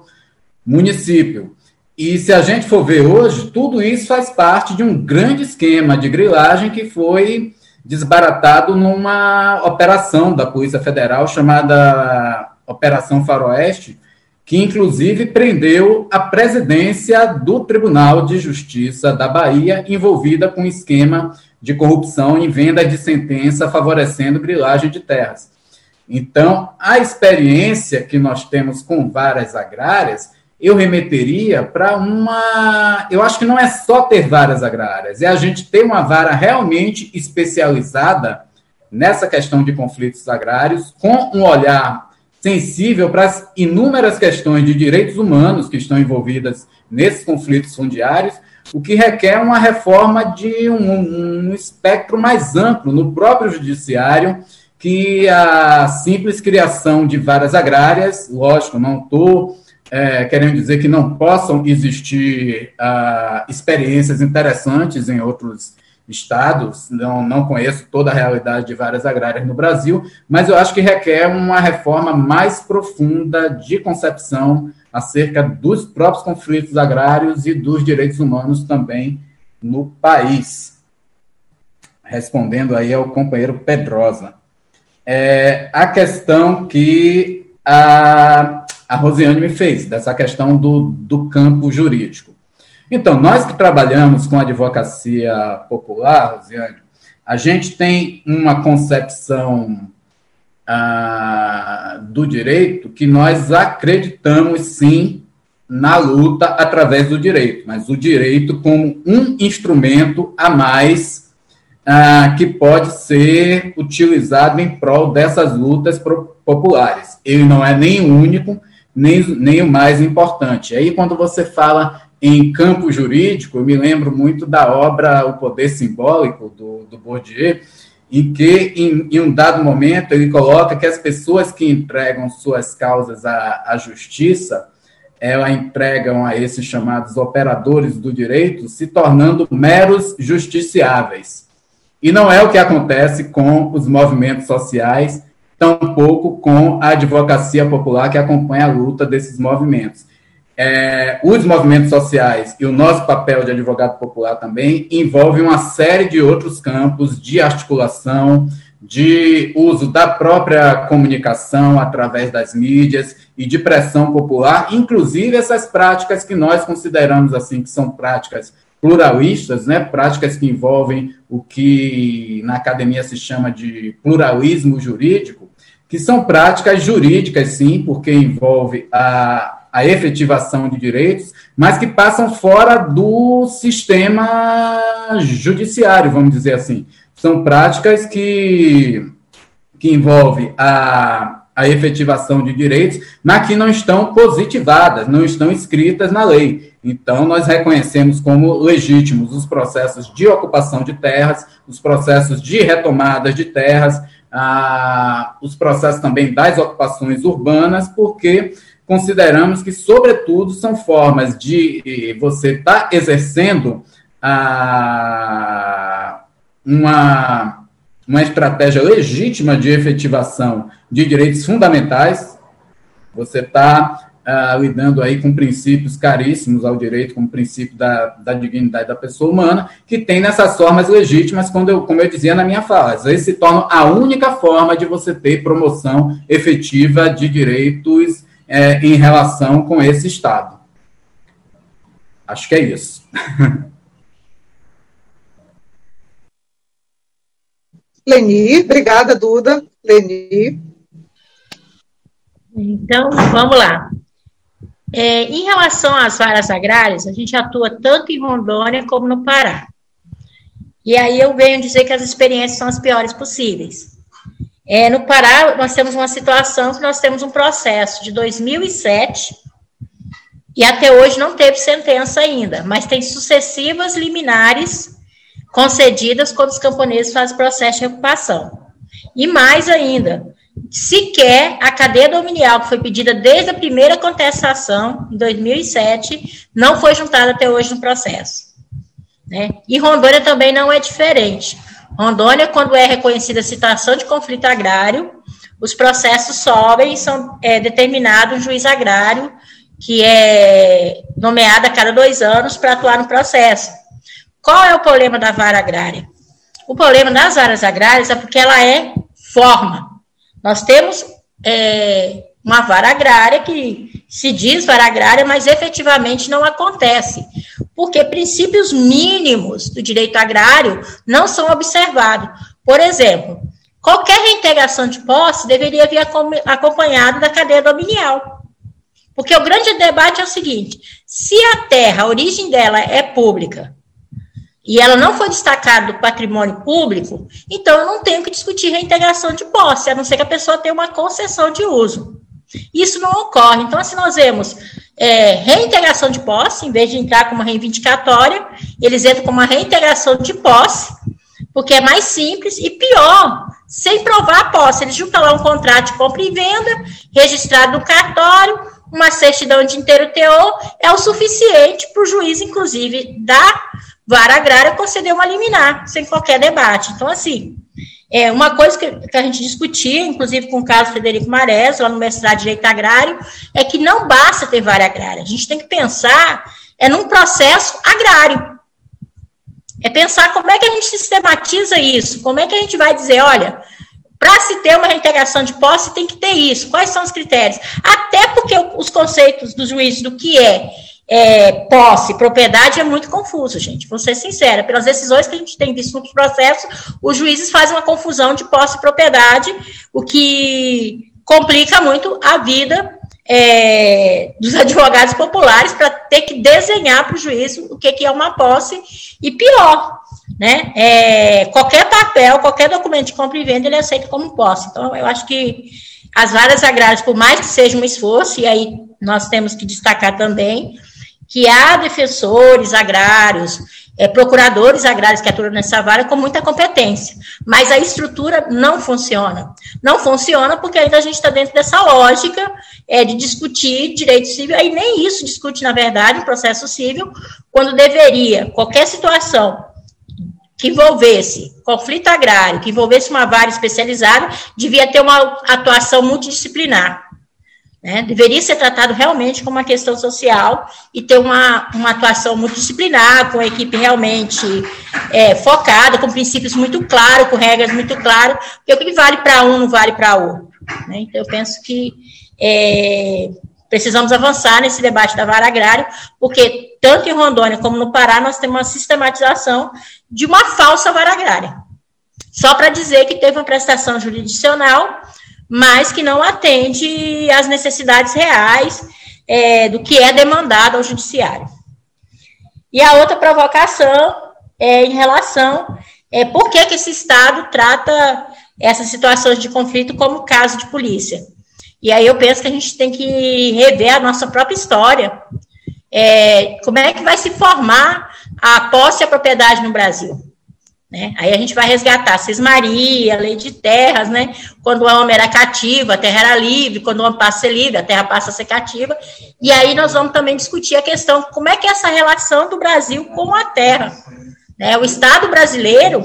município. E se a gente for ver hoje, tudo isso faz parte de um grande esquema de grilagem que foi desbaratado numa operação da Polícia Federal chamada Operação Faroeste, que inclusive prendeu a presidência do Tribunal de Justiça da Bahia, envolvida com esquema de corrupção em venda de sentença favorecendo grilagem de terras. Então, a experiência que nós temos com várias agrárias, eu remeteria para uma. Eu acho que não é só ter várias agrárias, é a gente ter uma vara realmente especializada nessa questão de conflitos agrários, com um olhar sensível para as inúmeras questões de direitos humanos que estão envolvidas nesses conflitos fundiários, o que requer uma reforma de um, um espectro mais amplo no próprio judiciário que a simples criação de várias agrárias, lógico, não estou é, querendo dizer que não possam existir ah, experiências interessantes em outros estados, não, não conheço toda a realidade de várias agrárias no Brasil, mas eu acho que requer uma reforma mais profunda de concepção acerca dos próprios conflitos agrários e dos direitos humanos também no país. Respondendo aí ao companheiro Pedrosa é, a questão que a, a Rosiane me fez, dessa questão do, do campo jurídico. Então, nós que trabalhamos com advocacia popular, Rosiane, a gente tem uma concepção ah, do direito que nós acreditamos sim na luta através do direito, mas o direito como um instrumento a mais ah, que pode ser utilizado em prol dessas lutas populares. Ele não é nem único, nem, nem o mais importante. Aí, quando você fala em campo jurídico, eu me lembro muito da obra O Poder Simbólico, do, do Bourdieu, em que, em, em, um dado momento, ele coloca que as pessoas que entregam suas causas à, à justiça, ela entregam a esses chamados operadores do direito, se tornando meros justiciáveis. E não é o que acontece com os movimentos sociais, tampouco com a advocacia popular que acompanha a luta desses movimentos. É, os movimentos sociais e o nosso papel de advogado popular também envolve uma série de outros campos de articulação, de uso da própria comunicação através das mídias e de pressão popular, inclusive essas práticas que nós consideramos assim que são práticas pluralistas, né, práticas que envolvem o que na academia se chama de pluralismo jurídico, que são práticas jurídicas, sim, porque envolve a, a efetivação de direitos, mas que passam fora do sistema judiciário, vamos dizer assim. São práticas que, que envolvem a a efetivação de direitos, mas que não estão positivadas, não estão escritas na lei. Então, nós reconhecemos como legítimos os processos de ocupação de terras, os processos de retomadas de terras, ah, os processos também das ocupações urbanas, porque consideramos que, sobretudo, são formas de você estar tá exercendo ah, uma uma estratégia legítima de efetivação de direitos fundamentais. Você está ah, lidando aí com princípios caríssimos ao direito, como o princípio da, da dignidade da pessoa humana, que tem nessas formas legítimas, quando eu, como eu dizia na minha fala, às vezes se torna a única forma de você ter promoção efetiva de direitos é, em relação com esse Estado. Acho que é isso. Leni, obrigada, Duda. Leni. Então, vamos lá. É, em relação às varas agrárias, a gente atua tanto em Rondônia como no Pará. E aí eu venho dizer que as experiências são as piores possíveis. É, no Pará, nós temos uma situação que nós temos um processo de 2007 e até hoje não teve sentença ainda, mas tem sucessivas liminares concedidas quando os camponeses fazem processo de ocupação. E mais ainda, sequer a cadeia dominial, que foi pedida desde a primeira contestação, em 2007, não foi juntada até hoje no processo. Né? E Rondônia também não é diferente. Rondônia, quando é reconhecida a situação de conflito agrário, os processos sobem e são é, determinados um juiz agrário que é nomeada a cada dois anos para atuar no processo. Qual é o problema da vara agrária? O problema das varas agrárias é porque ela é forma. Nós temos é, uma vara agrária que se diz vara agrária, mas efetivamente não acontece, porque princípios mínimos do direito agrário não são observados. Por exemplo, qualquer reintegração de posse deveria vir acompanhado da cadeia dominial. Porque o grande debate é o seguinte: se a terra, a origem dela é pública, e ela não foi destacada do patrimônio público, então eu não tenho que discutir reintegração de posse, a não ser que a pessoa tenha uma concessão de uso. Isso não ocorre. Então, assim, nós vemos é, reintegração de posse, em vez de entrar com uma reivindicatória, eles entram com uma reintegração de posse, porque é mais simples e pior, sem provar a posse. Eles juntam lá um contrato de compra e venda, registrado no cartório, uma certidão de inteiro teor, é o suficiente para o juiz, inclusive, da vara agrária conceder uma liminar, sem qualquer debate. Então, assim, é, uma coisa que, que, a gente discutia, inclusive com o caso Frederico Marés, lá no mestrado de Direito Agrário, é que não basta ter vara agrária. A gente tem que pensar é num processo agrário. É pensar como é que a gente sistematiza isso, como é que a gente vai dizer, olha, para se ter uma reintegração de posse tem que ter isso. Quais são os critérios? Até porque os conceitos dos juízes do que é é, posse, propriedade é muito confuso, gente. Vou ser sincera, pelas decisões que a gente tem visto no processo, os juízes fazem uma confusão de posse e propriedade, o que complica muito a vida é, dos advogados populares para ter que desenhar para o juiz o que, que é uma posse e pior, né? É, qualquer papel, qualquer documento de compra e venda ele é aceito como posse. Então, eu acho que as várias agrárias, por mais que seja um esforço, e aí nós temos que destacar também que há defensores agrários, é, procuradores agrários que atuam nessa vara com muita competência, mas a estrutura não funciona. Não funciona porque ainda a gente está dentro dessa lógica é, de discutir direito civil, aí nem isso discute, na verdade, o processo civil, quando deveria, qualquer situação que envolvesse conflito agrário, que envolvesse uma vara especializada, devia ter uma atuação multidisciplinar. Né? Deveria ser tratado realmente como uma questão social e ter uma, uma atuação multidisciplinar, com a equipe realmente é, focada, com princípios muito claros, com regras muito claras, porque o que vale para um não vale para outro. Né? Então, eu penso que é, precisamos avançar nesse debate da vara agrária, porque tanto em Rondônia como no Pará nós temos uma sistematização de uma falsa vara agrária. Só para dizer que teve uma prestação jurisdicional mas que não atende às necessidades reais é, do que é demandado ao judiciário. E a outra provocação é em relação é por que, que esse Estado trata essas situações de conflito como caso de polícia. E aí eu penso que a gente tem que rever a nossa própria história. É, como é que vai se formar a posse e a propriedade no Brasil? Né? Aí a gente vai resgatar Cismaria, lei de terras, né? Quando o homem era cativo, a terra era livre, quando o homem passa a ser livre, a terra passa a ser cativa. E aí nós vamos também discutir a questão como é que é essa relação do Brasil com a terra. Né? O Estado brasileiro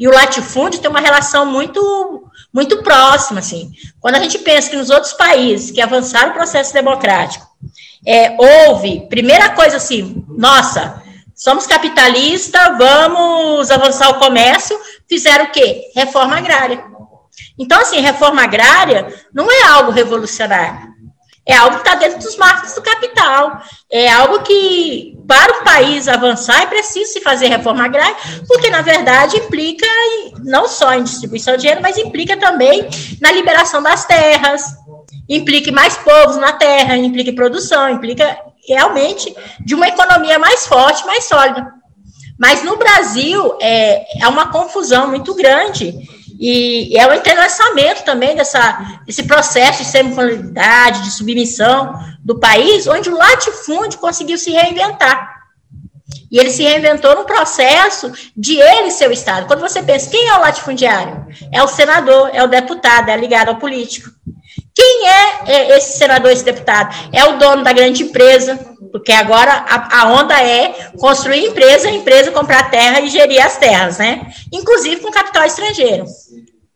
e o latifúndio têm uma relação muito, muito próxima. Assim. Quando a gente pensa que nos outros países que avançaram o processo democrático, é, houve, primeira coisa assim, nossa, Somos capitalistas, vamos avançar o comércio. Fizeram o quê? Reforma agrária. Então, assim, reforma agrária não é algo revolucionário. É algo que está dentro dos marcos do capital. É algo que, para o país avançar, é preciso se fazer reforma agrária, porque, na verdade, implica não só em distribuição de dinheiro, mas implica também na liberação das terras, implica mais povos na terra, implica produção, implica realmente de uma economia mais forte, mais sólida. Mas no Brasil é, é uma confusão muito grande e é o entrelaçamento também dessa, desse processo de semicolonialidade, de submissão do país, onde o latifúndio conseguiu se reinventar. E ele se reinventou no processo de ele ser o Estado. Quando você pensa, quem é o latifundiário? É o senador, é o deputado, é ligado ao político. Quem é, é esse senador, esse deputado? É o dono da grande empresa, porque agora a, onda é construir empresa, empresa comprar terra e gerir as terras, né? Inclusive com capital estrangeiro,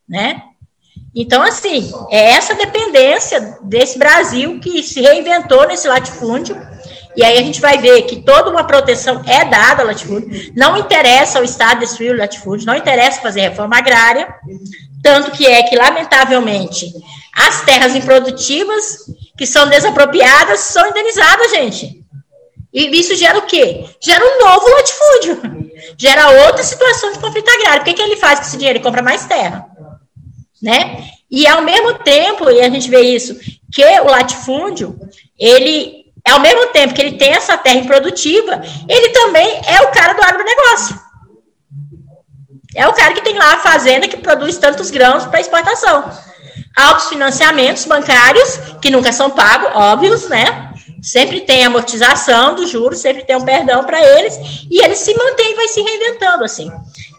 né? Então, assim, é essa dependência desse Brasil que se reinventou nesse latifúndio. E aí a gente vai ver que toda uma proteção é dada ao latifúndio. Não interessa ao Estado destruir o latifúndio, não interessa fazer reforma agrária. Tanto que é que, lamentavelmente, as terras improdutivas que são desapropriadas são indenizadas, gente. E isso gera o quê? Gera um novo latifúndio. Gera outra situação de conflito agrário. O que, que ele faz com esse dinheiro? Ele compra mais terra. Né? E ao mesmo tempo, e a gente vê isso, que o latifúndio, ele, ao mesmo tempo que ele tem essa terra improdutiva, ele também é o cara do agronegócio. É o cara que tem lá a fazenda que produz tantos grãos para exportação. Altos financiamentos bancários, que nunca são pagos, óbvios, né? Sempre tem amortização dos juros, sempre tem um perdão para eles, e eles se mantêm vai se reinventando, assim.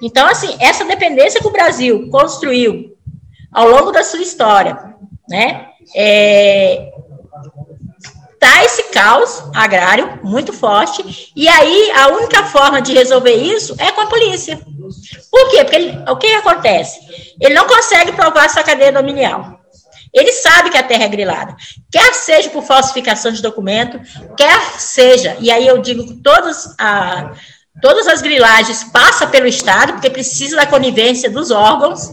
Então, assim, essa dependência que o Brasil construiu ao longo da sua história, né? É, tá esse caos agrário muito forte, e aí a única forma de resolver isso é com a polícia. Por quê? Porque ele, o que acontece? Ele não consegue provar essa cadeia dominial. Ele sabe que a terra é grilada. Quer seja por falsificação de documento, quer seja, e aí eu digo que todas, a, todas as grilagens passam pelo Estado, porque precisa da conivência dos órgãos,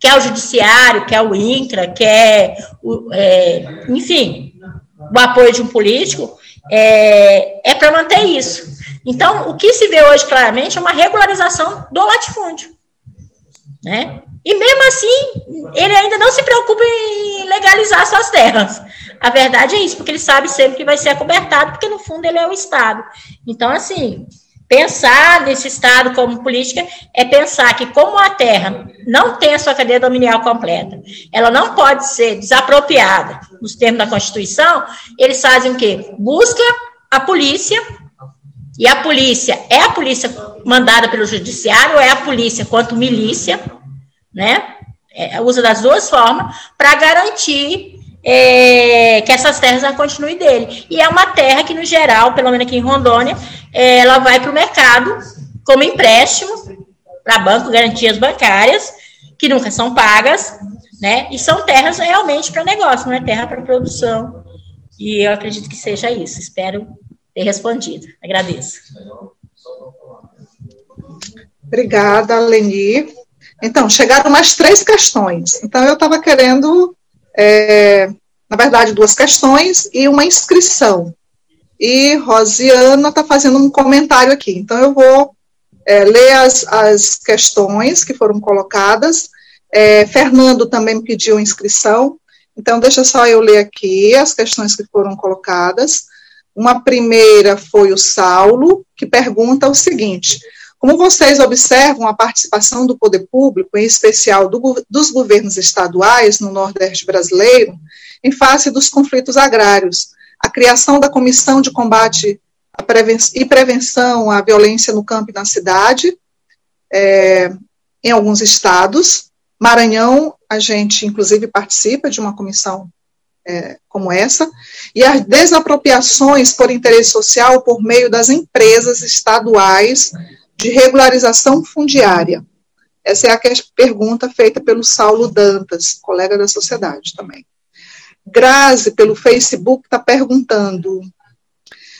quer o judiciário, quer o INCRA, quer, o, é, enfim, o apoio de um político, é, é para manter isso. Então, o que se vê hoje claramente é uma regularização do latifúndio. Né? E mesmo assim, ele ainda não se preocupa em legalizar suas terras. A verdade é isso, porque ele sabe sempre que vai ser acobertado, porque no fundo ele é o Estado. Então, assim, pensar nesse Estado como política é pensar que, como a terra não tem a sua cadeia dominial completa, ela não pode ser desapropriada nos termos da Constituição, eles fazem o quê? Busca a polícia e a polícia é a polícia mandada pelo judiciário ou é a polícia quanto milícia, né? É, usa das duas formas para garantir é, que essas terras continuem dele. E é uma terra que, no geral, pelo menos aqui em Rondônia, é, ela vai para o mercado como empréstimo para banco, garantias bancárias, que nunca são pagas, né? E são terras realmente para negócio, não é terra para produção. E eu acredito que seja isso. Espero ter respondido. Agradeço. Obrigada, Leni. Então, chegaram mais três questões. Então, eu estava querendo, é, na verdade, duas questões e uma inscrição. E Rosiana está fazendo um comentário aqui. Então, eu vou é, ler as, as questões que foram colocadas. É, Fernando também pediu inscrição. Então, deixa só eu ler aqui as questões que foram colocadas. Uma primeira foi o Saulo, que pergunta o seguinte: como vocês observam a participação do poder público, em especial do, dos governos estaduais no Nordeste brasileiro, em face dos conflitos agrários? A criação da Comissão de Combate e Prevenção à Violência no Campo e na Cidade, é, em alguns estados. Maranhão, a gente, inclusive, participa de uma comissão é, como essa, e as desapropriações por interesse social por meio das empresas estaduais de regularização fundiária. Essa é a pergunta feita pelo Saulo Dantas, colega da sociedade também. Grazi, pelo Facebook, está perguntando: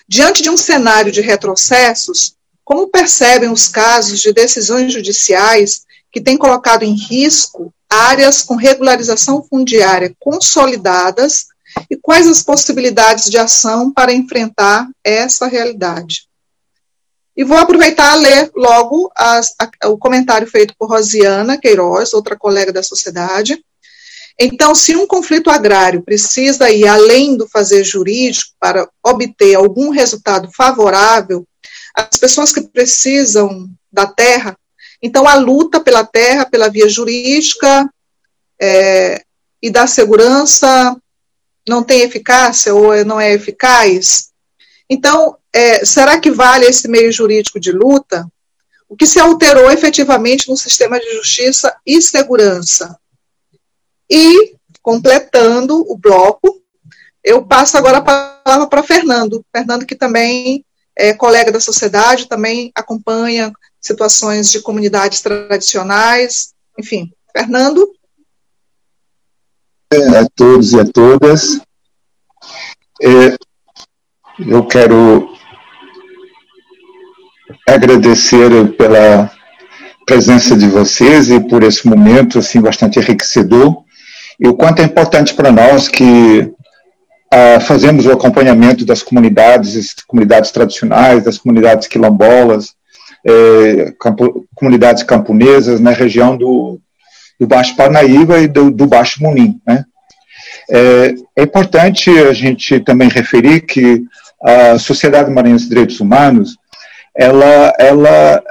diante de um cenário de retrocessos, como percebem os casos de decisões judiciais que têm colocado em risco áreas com regularização fundiária consolidadas e quais as possibilidades de ação para enfrentar essa realidade. E vou aproveitar a ler logo as, a, o comentário feito por Rosiana Queiroz, outra colega da sociedade. Então, se um conflito agrário precisa ir além do fazer jurídico para obter algum resultado favorável, as pessoas que precisam da terra então, a luta pela terra, pela via jurídica é, e da segurança não tem eficácia ou não é eficaz? Então, é, será que vale esse meio jurídico de luta? O que se alterou efetivamente no sistema de justiça e segurança? E, completando o bloco, eu passo agora a palavra para Fernando. Fernando, que também é colega da sociedade, também acompanha situações de comunidades tradicionais, enfim. Fernando? a todos e a todas. É, eu quero agradecer pela presença de vocês e por esse momento assim bastante enriquecedor e o quanto é importante para nós que ah, fazemos o acompanhamento das comunidades, comunidades tradicionais, das comunidades quilombolas, eh, campo, comunidades camponesas na região do, do Baixo Parnaíba e do, do Baixo Munim. Né? É, é, importante a gente também referir que a Sociedade Maranhense de Direitos Humanos ela, ela,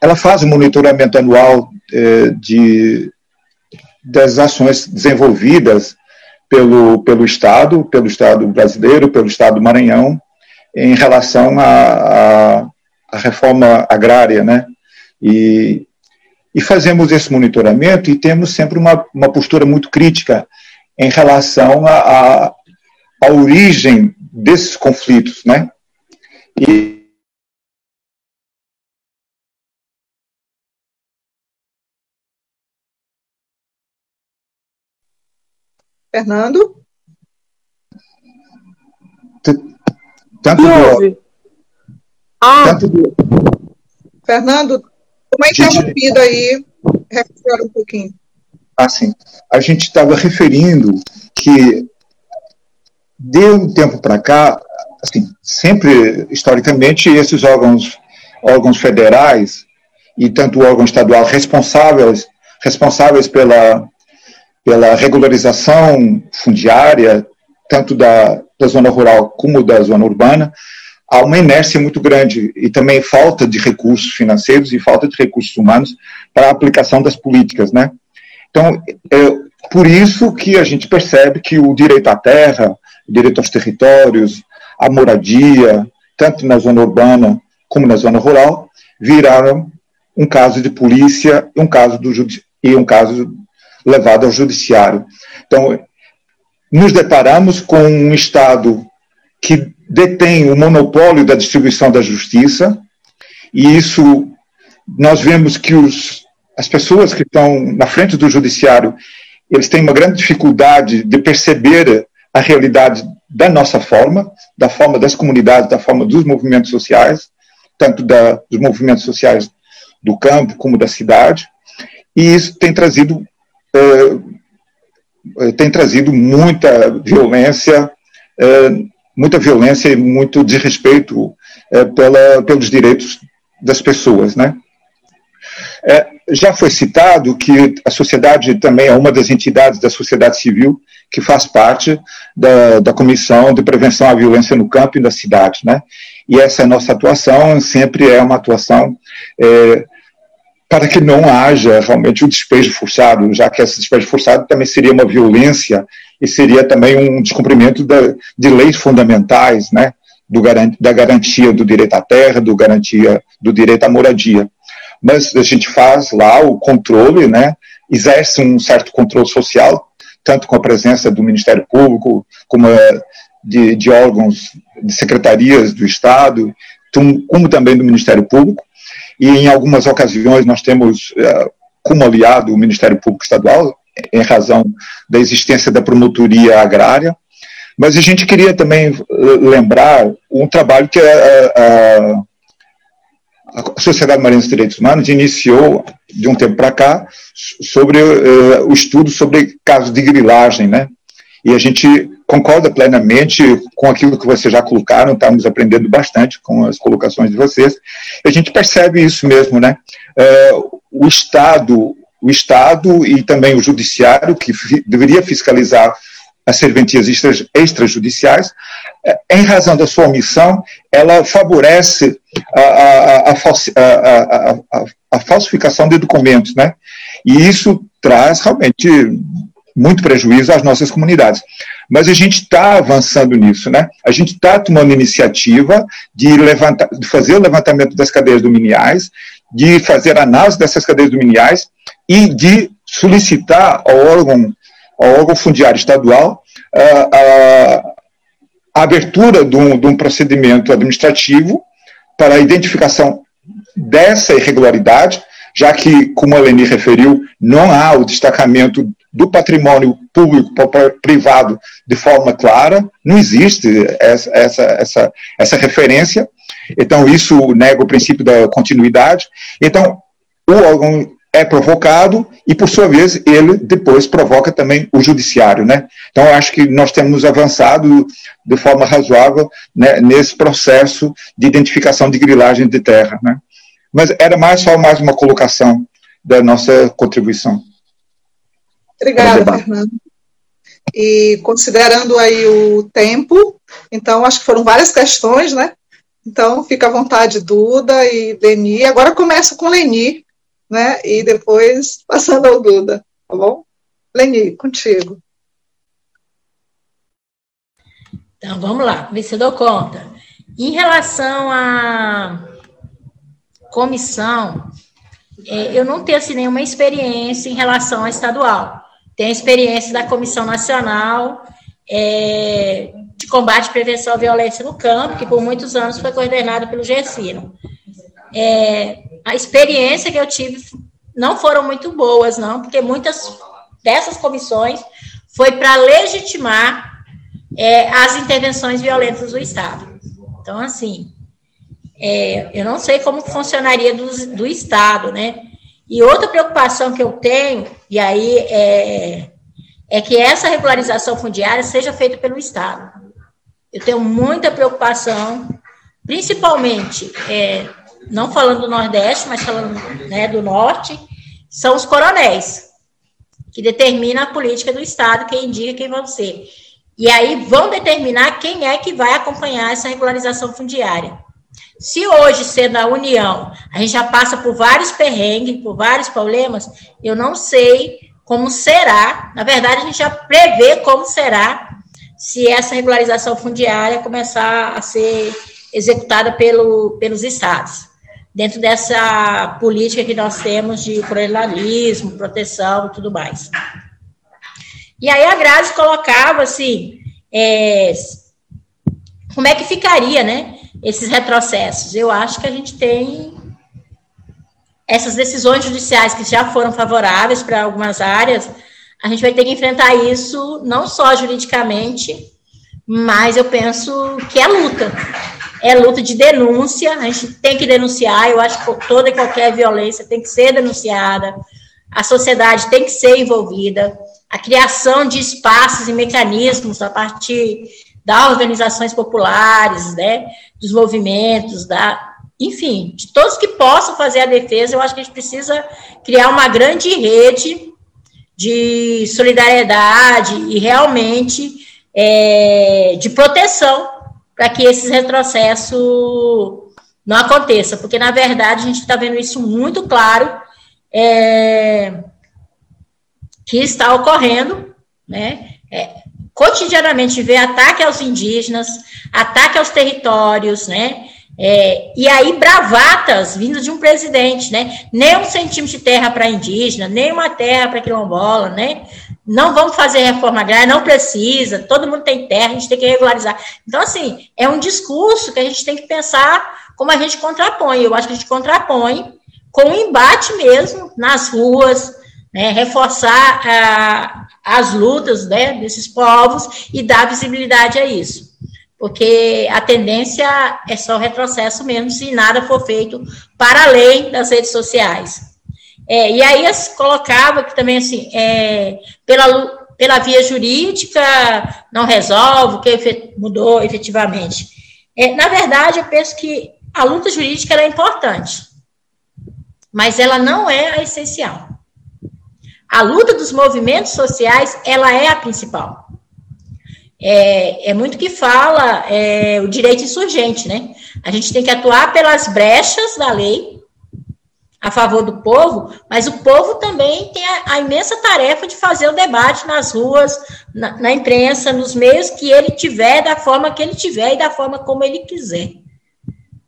ela faz o um monitoramento anual é, de, das ações desenvolvidas pelo, pelo Estado, pelo Estado brasileiro, pelo Estado do Maranhão, em relação à reforma agrária, né? E, e fazemos esse monitoramento e temos sempre uma, uma postura muito crítica em relação à origem desses conflitos, né? E Fernando? Tanto do, ah. tanto do... Fernando, como é que está interrompido aí? Recupera um pouquinho. Assim, a gente estava referindo que de um tempo para cá, assim, sempre historicamente esses órgãos órgãos federais e tanto o órgão estadual responsáveis responsáveis pela pela regularização fundiária tanto da, da zona rural como da zona urbana há uma inércia muito grande e também falta de recursos financeiros e falta de recursos humanos para a aplicação das políticas, né? Então, é por isso que a gente percebe que o direito à terra, direito aos territórios, a moradia, tanto na zona urbana como na zona rural, viraram um caso de polícia um caso do e um caso levado ao judiciário. Então, nos deparamos com um Estado que detém o monopólio da distribuição da justiça, e isso nós vemos que os, as pessoas que estão na frente do judiciário, eles têm uma grande dificuldade de perceber a realidade da nossa forma, da forma das comunidades, da forma dos movimentos sociais, tanto da, dos movimentos sociais do campo como da cidade, e isso tem trazido eh, tem trazido muita violência eh, muita violência e muito desrespeito é, pela, pelos direitos das pessoas, né? É, já foi citado que a sociedade também é uma das entidades da sociedade civil que faz parte da, da Comissão de Prevenção à Violência no Campo e na Cidade, né? E essa nossa atuação sempre é uma atuação é, para que não haja realmente o um despejo forçado, já que esse despejo forçado também seria uma violência e seria também um descumprimento de leis fundamentais, né, do, da garantia do direito à terra, do garantia do direito à moradia. Mas a gente faz lá o controle, né, exerce um certo controle social, tanto com a presença do Ministério Público, como de, de órgãos, de secretarias do Estado, como também do Ministério Público, e em algumas ocasiões nós temos eh, como aliado o Ministério Público Estadual, em razão da existência da promotoria agrária, mas a gente queria também eh, lembrar um trabalho que a, a, a Sociedade Marinha dos Direitos Humanos iniciou de um tempo para cá sobre uh, o estudo sobre casos de grilagem, né? E a gente concorda plenamente com aquilo que vocês já colocaram, estamos aprendendo bastante com as colocações de vocês. A gente percebe isso mesmo, né? É, o Estado, o Estado e também o Judiciário, que deveria fiscalizar as serventias extrajudiciais, é, em razão da sua missão, ela favorece a, a, a, a, falsificação de documentos, né? E isso traz realmente muito prejuízo às nossas comunidades. Mas a gente está avançando nisso, né? A gente está tomando iniciativa de, levantar, de fazer o levantamento das cadeias dominiais, de fazer análise dessas cadeias dominiais e de solicitar ao órgão, ao órgão fundiário estadual a, a, a abertura de um, de um procedimento administrativo para a identificação dessa irregularidade, já que, como a Leni referiu, não há o destacamento do patrimônio público para privado de forma clara, não existe essa, essa, essa, essa referência, então isso nega o princípio da continuidade, então o órgão é provocado e, por sua vez, ele depois provoca também o judiciário, né? Então, acho que nós temos avançado de forma razoável né, nesse processo de identificação de grilagem de terra, né? Mas era mais só mais uma colocação da nossa contribuição. Obrigada, Fernando. E considerando aí o tempo, então acho que foram várias questões, né? Então fica à vontade, Duda e Leni. Agora começa com Leni, né? E depois passando ao Duda, tá bom? Leni, contigo. Então vamos lá, ver se eu dou conta. Em relação à comissão, é, eu não tenho assim, nenhuma experiência em relação à estadual. Tenho experiência da Comissão Nacional é, de Combate e Prevenção à Violência no Campo, que por muitos anos foi coordenada pelo GECINO. É, a experiência que eu tive não foram muito boas, não, porque muitas dessas comissões foi para legitimar é, as intervenções violentas do Estado. Então, assim, é, eu não sei como funcionaria do, do Estado, né? E outra preocupação que eu tenho, e aí é, é que essa regularização fundiária seja feita pelo Estado. Eu tenho muita preocupação, principalmente, é, não falando do Nordeste, mas falando né, do Norte, são os coronéis, que determinam a política do Estado, quem indica quem vão ser. E aí vão determinar quem é que vai acompanhar essa regularização fundiária. Se hoje, sendo a União, a gente já passa por vários perrengues, por vários problemas, eu não sei como será. Na verdade, a gente já prevê como será se essa regularização fundiária começar a ser executada pelo, pelos estados, dentro dessa política que nós temos de pluralismo, proteção e tudo mais. E aí a Grazi colocava assim, é, como é que ficaria, né? Esses retrocessos. Eu acho que a gente tem essas decisões judiciais que já foram favoráveis para algumas áreas, a gente vai ter que enfrentar isso não só juridicamente, mas eu penso que é luta. É luta de denúncia, a gente tem que denunciar, eu acho que toda e qualquer violência tem que ser denunciada, a sociedade tem que ser envolvida, a criação de espaços e mecanismos a partir das organizações populares, né, dos movimentos, da, enfim, de todos que possam fazer a defesa, eu acho que a gente precisa criar uma grande rede de solidariedade e realmente é, de proteção para que esses retrocessos não aconteçam, porque na verdade a gente está vendo isso muito claro é, que está ocorrendo, né? É, cotidianamente vê ataque aos indígenas, ataque aos territórios, né? É, e aí, bravatas vindas de um presidente, né? Nem um centímetro de terra para indígena, nem uma terra para quilombola, né? Não vamos fazer reforma agrária, não precisa, todo mundo tem terra, a gente tem que regularizar. Então, assim, é um discurso que a gente tem que pensar como a gente contrapõe. Eu acho que a gente contrapõe com o embate mesmo nas ruas, né? reforçar a, as lutas né, desses povos e dar visibilidade a isso. Porque a tendência é só retrocesso mesmo se nada for feito para além das redes sociais. É, e aí colocava que também assim, é, pela, pela via jurídica não resolve, o que mudou efetivamente. É, na verdade, eu penso que a luta jurídica é importante, mas ela não é a essencial. A luta dos movimentos sociais, ela é a principal. É, é muito que fala é, o direito insurgente, né? A gente tem que atuar pelas brechas da lei a favor do povo, mas o povo também tem a, a imensa tarefa de fazer o debate nas ruas, na, na, imprensa, nos meios que ele tiver, da forma que ele tiver e da forma como ele quiser,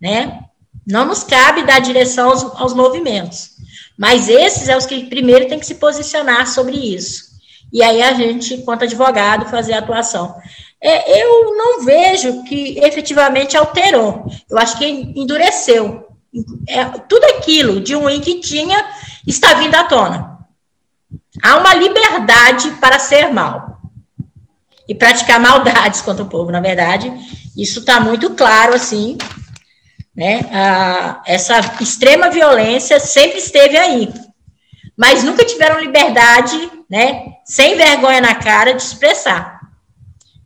né? Não nos cabe dar direção aos, aos movimentos. Mas esses é os que primeiro tem que se posicionar sobre isso. E aí a gente, enquanto advogado, fazer a atuação. É, eu não vejo que efetivamente alterou. Eu acho que endureceu. É, tudo aquilo de ruim que tinha está vindo à tona. há uma liberdade para ser mal e praticar maldades contra o povo, na verdade. Isso está muito claro, assim, né? Ah, essa extrema violência sempre esteve aí, mas nunca tiveram liberdade, né? Sem vergonha na cara de expressar.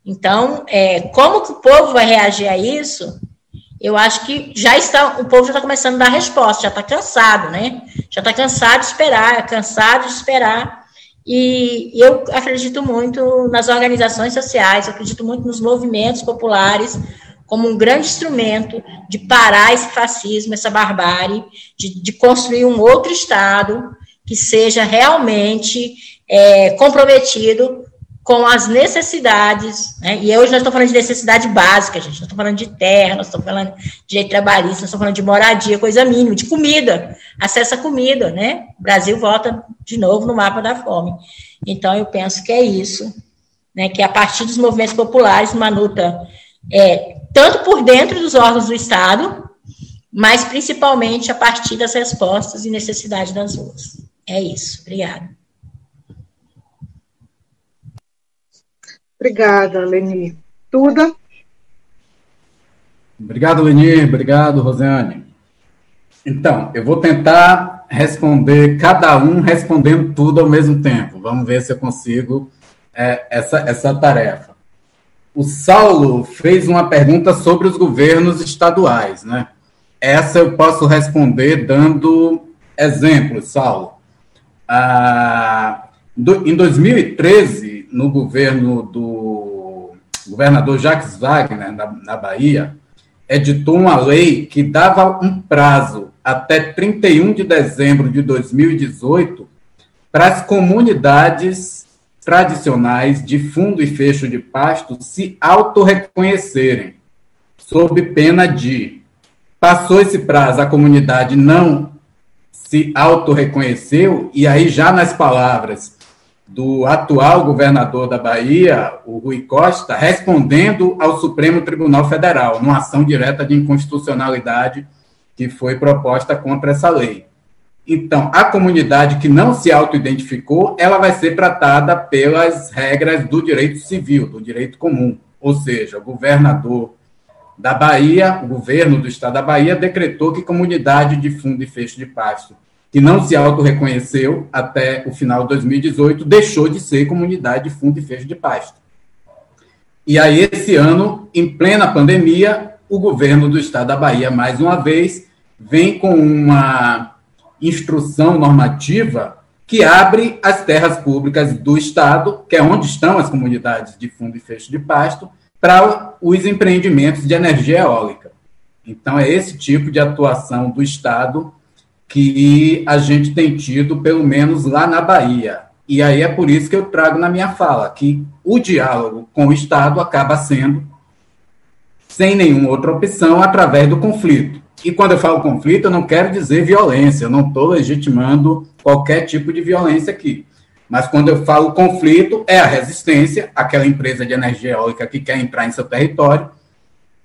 Então, é, como que o povo vai reagir a isso? Eu acho que já está, o povo já está começando a dar resposta, já está cansado, né? Já está cansado de esperar, cansado de esperar. E eu acredito muito nas organizações sociais, acredito muito nos movimentos populares como um grande instrumento de parar esse fascismo, essa barbárie, de, de construir um outro Estado que seja realmente é, comprometido com as necessidades, né? e hoje nós estamos falando de necessidade básica, gente, nós estamos falando de terra, nós estamos falando de direito trabalhista, nós estamos falando de moradia, coisa mínima, de comida, acesso à comida, né? O Brasil volta de novo no mapa da fome. Então, eu penso que é isso, né? Que a partir dos movimentos populares, uma luta é, tanto por dentro dos órgãos do Estado, mas principalmente a partir das respostas e necessidades das ruas. É isso. Obrigada. Obrigada, Leni. Tuda? Obrigado, Leni. Obrigado, Rosiane. Então, eu vou tentar responder, cada um respondendo tudo ao mesmo tempo. Vamos ver se eu consigo é, essa, essa tarefa. O Saulo fez uma pergunta sobre os governos estaduais, né? Essa eu posso responder dando exemplos, Saulo. Ah, do, em 2013, no governo do governador Jacques Wagner, na, na Bahia, editou uma lei que dava um prazo até 31 de dezembro de 2018 para as comunidades tradicionais de fundo e fecho de pasto se autorreconhecerem, sob pena de passou esse prazo, a comunidade não se autorreconheceu, e aí já nas palavras do atual governador da Bahia, o Rui Costa, respondendo ao Supremo Tribunal Federal, numa ação direta de inconstitucionalidade que foi proposta contra essa lei. Então, a comunidade que não se autoidentificou, ela vai ser tratada pelas regras do direito civil, do direito comum. Ou seja, o governador da Bahia, o governo do estado da Bahia, decretou que comunidade de fundo e fecho de pasto que não se autorreconheceu até o final de 2018, deixou de ser comunidade de fundo e fecho de pasto. E aí, esse ano, em plena pandemia, o governo do estado da Bahia, mais uma vez, vem com uma instrução normativa que abre as terras públicas do estado, que é onde estão as comunidades de fundo e fecho de pasto, para os empreendimentos de energia eólica. Então, é esse tipo de atuação do estado que a gente tem tido, pelo menos lá na Bahia. E aí é por isso que eu trago na minha fala que o diálogo com o Estado acaba sendo, sem nenhuma outra opção, através do conflito. E quando eu falo conflito, eu não quero dizer violência, eu não estou legitimando qualquer tipo de violência aqui. Mas quando eu falo conflito, é a resistência, aquela empresa de energia eólica que quer entrar em seu território,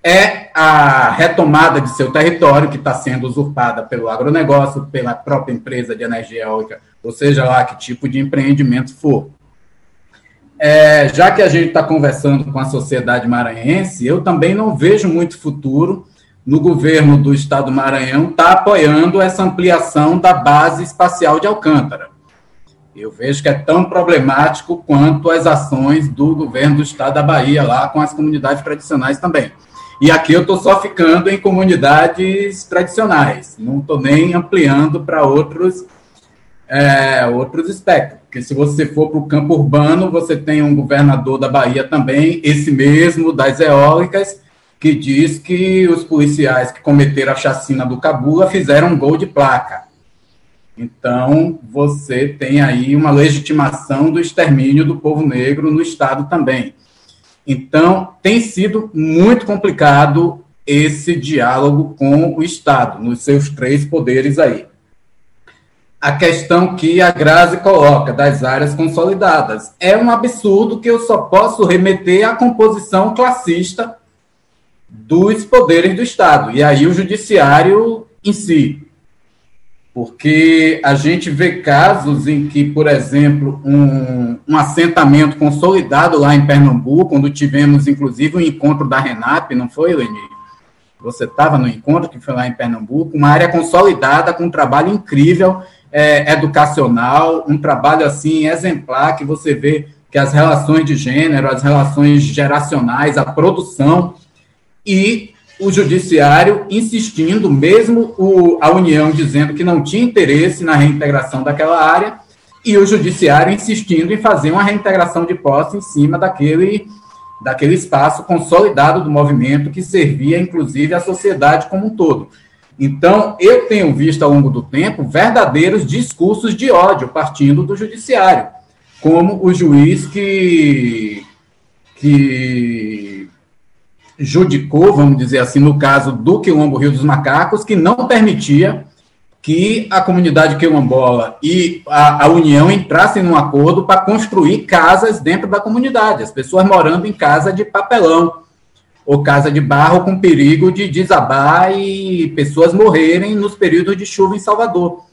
é a retomada de seu território, que está sendo usurpada pelo agronegócio, pela própria empresa de energia eólica, ou seja lá que tipo de empreendimento for. É, já que a gente está conversando com a sociedade maranhense, eu também não vejo muito futuro no governo do estado do Maranhão estar tá apoiando essa ampliação da base espacial de Alcântara. Eu vejo que é tão problemático quanto as ações do governo do estado da Bahia lá com as comunidades tradicionais também. E aqui eu estou só ficando em comunidades tradicionais, não estou nem ampliando para outros, é, outros espectros. Porque se você for para o campo urbano, você tem um governador da Bahia também, esse mesmo das eólicas, que diz que os policiais que cometeram a chacina do Cabula fizeram um gol de placa. Então, você tem aí uma legitimação do extermínio do povo negro no Estado também. Então, tem sido muito complicado esse diálogo com o Estado, nos seus três poderes aí. A questão que a Grazi coloca das áreas consolidadas é um absurdo que eu só posso remeter à composição classista dos poderes do Estado, e aí o judiciário em si. porque a gente vê casos em que, por exemplo, um, um assentamento consolidado lá em Pernambuco, quando tivemos, inclusive, o um encontro da RENAP, não foi, Leni? Você estava no encontro que foi lá em Pernambuco, uma área consolidada com um trabalho incrível, é, educacional, um trabalho assim exemplar que você vê que as relações de gênero, as relações geracionais, a produção e o judiciário insistindo, mesmo o, a União dizendo que não tinha interesse na reintegração daquela área, e o judiciário insistindo em fazer uma reintegração de posse em cima daquele, daquele espaço consolidado do movimento que servia, inclusive, à sociedade como um todo. Então, eu tenho visto ao longo do tempo verdadeiros discursos de ódio partindo do judiciário, como o juiz que, que judicou, vamos dizer assim, no caso do Quilombo Rio dos Macacos, que não permitia que a comunidade quilombola e a, a União entrassem num acordo para construir casas dentro da comunidade, as pessoas morando em casa de papelão ou casa de barro com perigo de desabar e pessoas morrerem nos períodos de chuva em Salvador.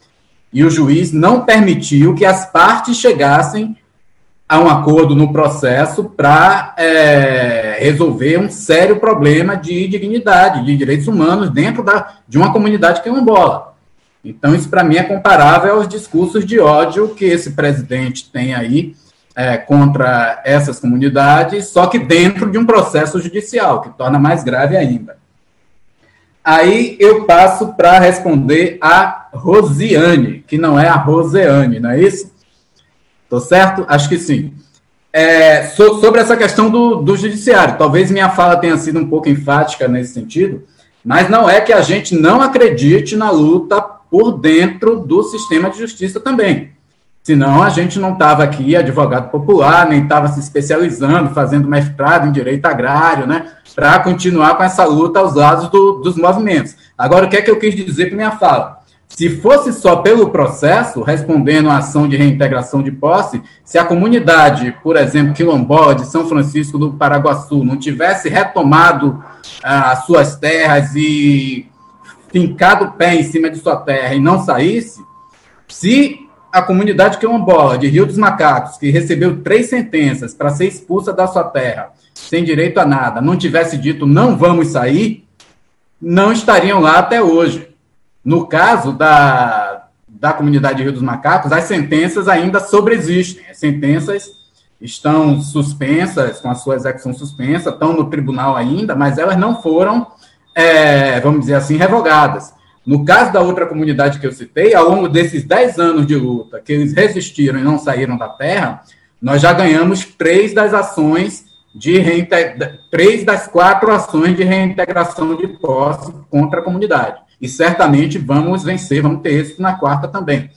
E o juiz não permitiu que as partes chegassem a um acordo no processo para é, resolver um sério problema de dignidade, de direitos humanos dentro da, de uma comunidade quilombola. Então, isso para mim é comparável aos discursos de ódio que esse presidente tem aí é, contra essas comunidades, só que dentro de um processo judicial, que torna mais grave ainda. Aí eu passo para responder a Rosiane, que não é a Roseane, não é isso? Tô certo? Acho que sim. É, so, sobre essa questão do, do judiciário, talvez minha fala tenha sido um pouco enfática nesse sentido, mas não é que a gente não acredite na luta por dentro do sistema de justiça também. Senão a gente não estava aqui advogado popular, nem estava se especializando, fazendo mestrado em direito agrário, né, para continuar com essa luta aos lados do, dos movimentos. Agora, o que é que eu quis dizer com minha fala? Se fosse só pelo processo, respondendo à ação de reintegração de posse, se a comunidade, por exemplo, quilombola de São Francisco do Paraguaçu, não tivesse retomado ah, as suas terras e fincado o pé em cima de sua terra e não saísse, se a comunidade quilombola de Rio dos Macacos, que recebeu três sentenças para ser expulsa da sua terra, sem direito a nada, não tivesse dito não vamos sair, não estariam lá até hoje. No caso da, da comunidade Rio dos Macacos, as sentenças ainda sobreexistem. As sentenças estão suspensas, com a sua execução suspensa, estão no tribunal ainda, mas elas não foram, é, vamos dizer assim, revogadas. No caso da outra comunidade que eu citei, ao longo desses 10 anos de luta, que eles resistiram e não saíram da terra, nós já ganhamos três das ações de três das quatro ações de reintegração de posse contra a comunidade e certamente vamos vencer, vamos ter êxito na quarta também.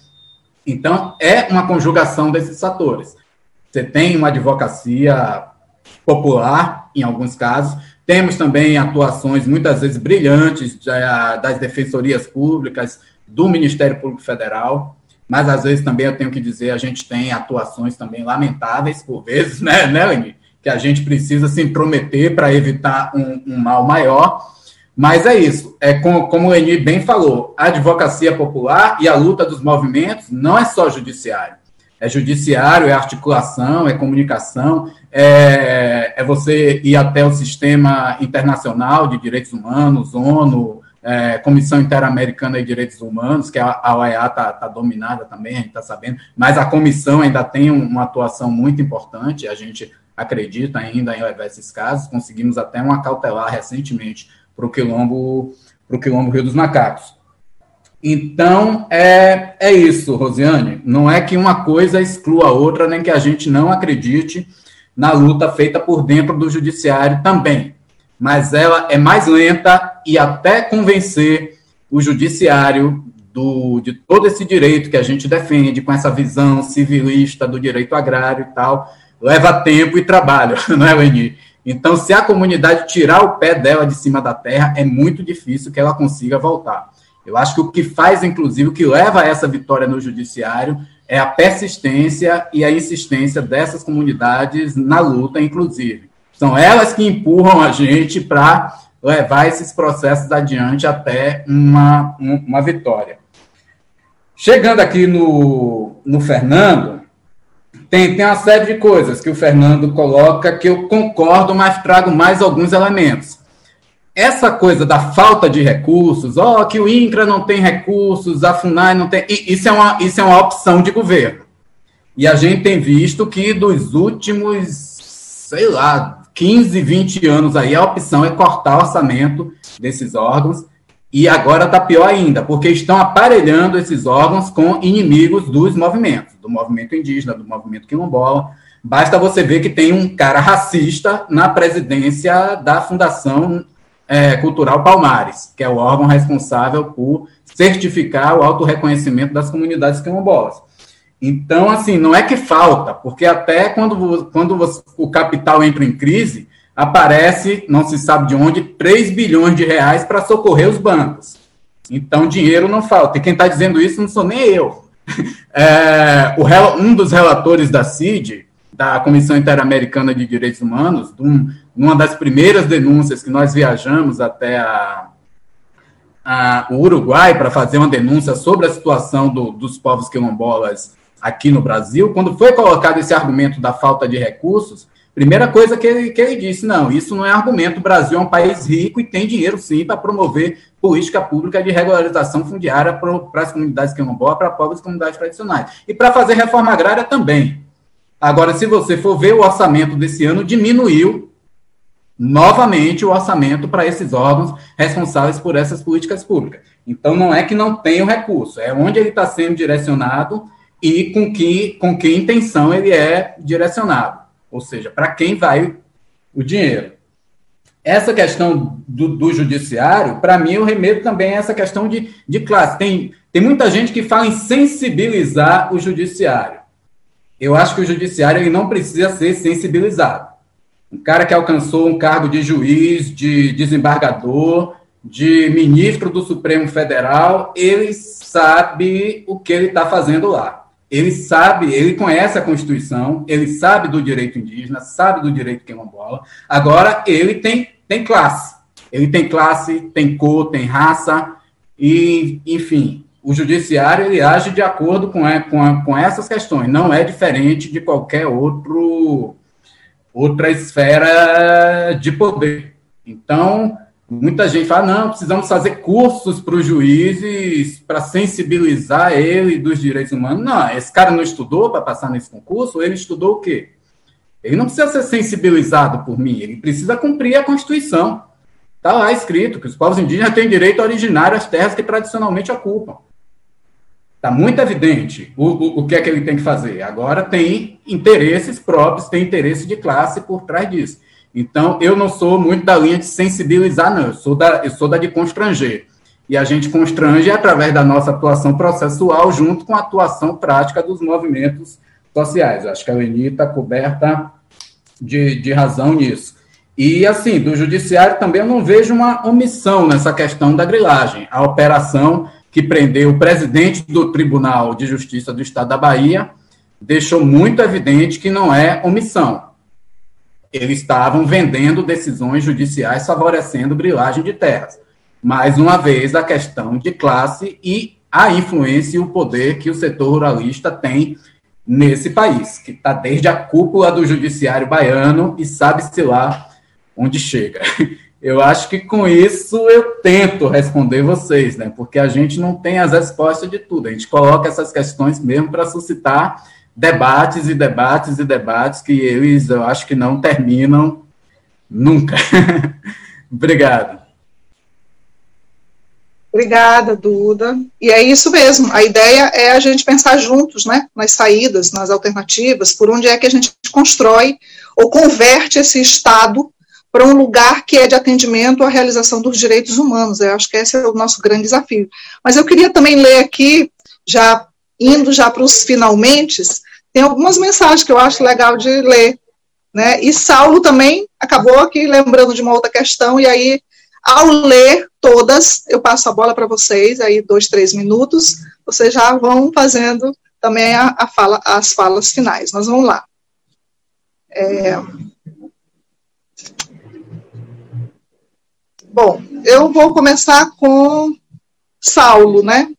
Então, é uma conjugação desses fatores. Você tem uma advocacia popular, em alguns casos, temos também atuações muitas vezes brilhantes das defensorias públicas, do Ministério Público Federal, mas às vezes também eu tenho que dizer, a gente tem atuações também lamentáveis, por vezes, né, né Que a gente precisa se intrometer para evitar um, um mal maior. Mas é isso, é como, como o Eni bem falou, a advocacia popular e a luta dos movimentos não é só judiciário. É judiciário, é articulação, é comunicação, é, é você ir até o sistema internacional de direitos humanos, ONU, é, Comissão Interamericana de Direitos Humanos, que a, a OEA está tá dominada também, a gente está sabendo, mas a comissão ainda tem uma atuação muito importante, a gente acredita ainda em esses casos, conseguimos até uma cautelar recentemente para o quilombo, pro quilombo Rio dos Macacos. Então, é, é isso, Rosiane. Não é que uma coisa exclua a outra, nem que a gente não acredite na luta feita por dentro do judiciário também. Mas ela é mais lenta e até convencer o judiciário do, de todo esse direito que a gente defende, com essa visão civilista do direito agrário e tal, leva tempo e trabalho, não é, Leni? Então, se a comunidade tirar o pé dela de cima da terra, é muito difícil que ela consiga voltar. Eu acho que o que faz, inclusive, o que leva a essa vitória no judiciário é a persistência e a insistência dessas comunidades na luta, inclusive. São elas que empurram a gente para levar esses processos adiante até uma, uma vitória. Chegando aqui no, no Fernando, tem, tem uma série de coisas que o Fernando coloca que eu concordo, mas trago mais alguns elementos. Essa coisa da falta de recursos, ó, oh, que o INCRA não tem recursos, a FUNAI não tem. Isso é, uma, isso é uma opção de governo. E a gente tem visto que dos últimos, sei lá, 15, 20 anos aí, a opção é cortar orçamento desses órgãos. E agora está pior ainda, porque estão aparelhando esses órgãos com inimigos dos movimentos, do movimento indígena, do movimento quilombola. Basta você ver que tem um cara racista na presidência da Fundação é, Cultural Palmares, que é o órgão responsável por certificar o autorreconhecimento das comunidades quilombolas. Então, assim, não é que falta, porque até quando, quando o capital entra em crise, aparece, não se sabe de onde, 3 bilhões de reais para socorrer os bancos. Então, dinheiro não falta. E quem está dizendo isso não sou nem eu. É, o, um dos relatores da CID, da Comissão Interamericana de Direitos Humanos, um, numa das primeiras denúncias que nós viajamos até a, a, o Uruguai para fazer uma denúncia sobre a situação do, dos povos quilombolas aqui no Brasil, quando foi colocado esse argumento da falta de recursos, primeira coisa que ele, que ele disse, não, isso não é argumento, o Brasil é um país rico e tem dinheiro sim para promover política pública de regularização fundiária para as comunidades quilombolas, para e comunidades tradicionais. E para fazer reforma agrária também. Agora, se você for ver, o orçamento desse ano diminuiu novamente o orçamento para esses órgãos responsáveis por essas políticas públicas. Então, não é que não tem o recurso, é onde ele está sendo direcionado e com que, com que intenção ele é direcionado, ou seja, para quem vai o dinheiro. Essa questão do, do judiciário, para mim, eu remeto também a essa questão de, de classe. Tem, tem muita gente que fala em sensibilizar o judiciário. Eu acho que o judiciário ele não precisa ser sensibilizado. Um cara que alcançou um cargo de juiz, de desembargador, de ministro do Supremo Federal, ele sabe o que ele está fazendo lá ele sabe, ele conhece a Constituição, ele sabe do direito indígena, sabe do direito quilombola. Agora, ele tem, tem classe. Ele tem classe, tem cor, tem raça, e, enfim, o judiciário ele age de acordo com, a, com, com essas questões, não é diferente de qualquer outro, outra esfera de poder. Então, Muita gente fala, não, precisamos fazer cursos para os juízes para sensibilizar ele dos direitos humanos. Não, esse cara não estudou para passar nesse concurso, ele estudou o quê? Ele não precisa ser sensibilizado por mim, ele precisa cumprir a Constituição. Está lá escrito que os povos indígenas têm direito originário às terras que tradicionalmente ocupam. Está muito evidente o, o, o que é que ele tem que fazer. Agora tem interesses próprios, tem interesse de classe por trás disso. Então, eu não sou muito da linha de sensibilizar, não. Eu sou da, eu sou da de constranger. E a gente constrange através da nossa atuação processual, junto com a atuação prática dos movimentos sociais. Eu acho que a Leni está coberta de, de razão nisso. E, assim, do judiciário também eu não vejo uma omissão nessa questão da grilagem. A operação que prendeu o presidente do Tribunal de Justiça do Estado da Bahia deixou muito evidente que não é omissão eles estavam vendendo decisões judiciais favorecendo brilhagem de terras. Mais uma vez, a questão de classe e a influência e o poder que o setor ruralista tem nesse país, que está desde a cúpula do judiciário baiano e sabe-se lá onde chega. Eu acho que com isso eu tento responder vocês, né? Porque a gente não tem as respostas de tudo. A gente coloca essas questões mesmo para suscitar debates e debates e debates que eles, eu acho que não terminam nunca. Obrigado. Obrigada, Duda. E é isso mesmo. A ideia é a gente pensar juntos, né, nas saídas, nas alternativas, por onde é que a gente constrói ou converte esse Estado para um lugar que é de atendimento à realização dos direitos humanos. Eu acho que esse é o nosso grande desafio. Mas eu queria também ler aqui, já indo já para os finalmente, tem algumas mensagens que eu acho legal de ler. Né? E Saulo também acabou aqui lembrando de uma outra questão, e aí, ao ler todas, eu passo a bola para vocês, aí dois, três minutos, vocês já vão fazendo também a, a fala, as falas finais. Nós vamos lá. É... Bom, eu vou começar com Saulo, né?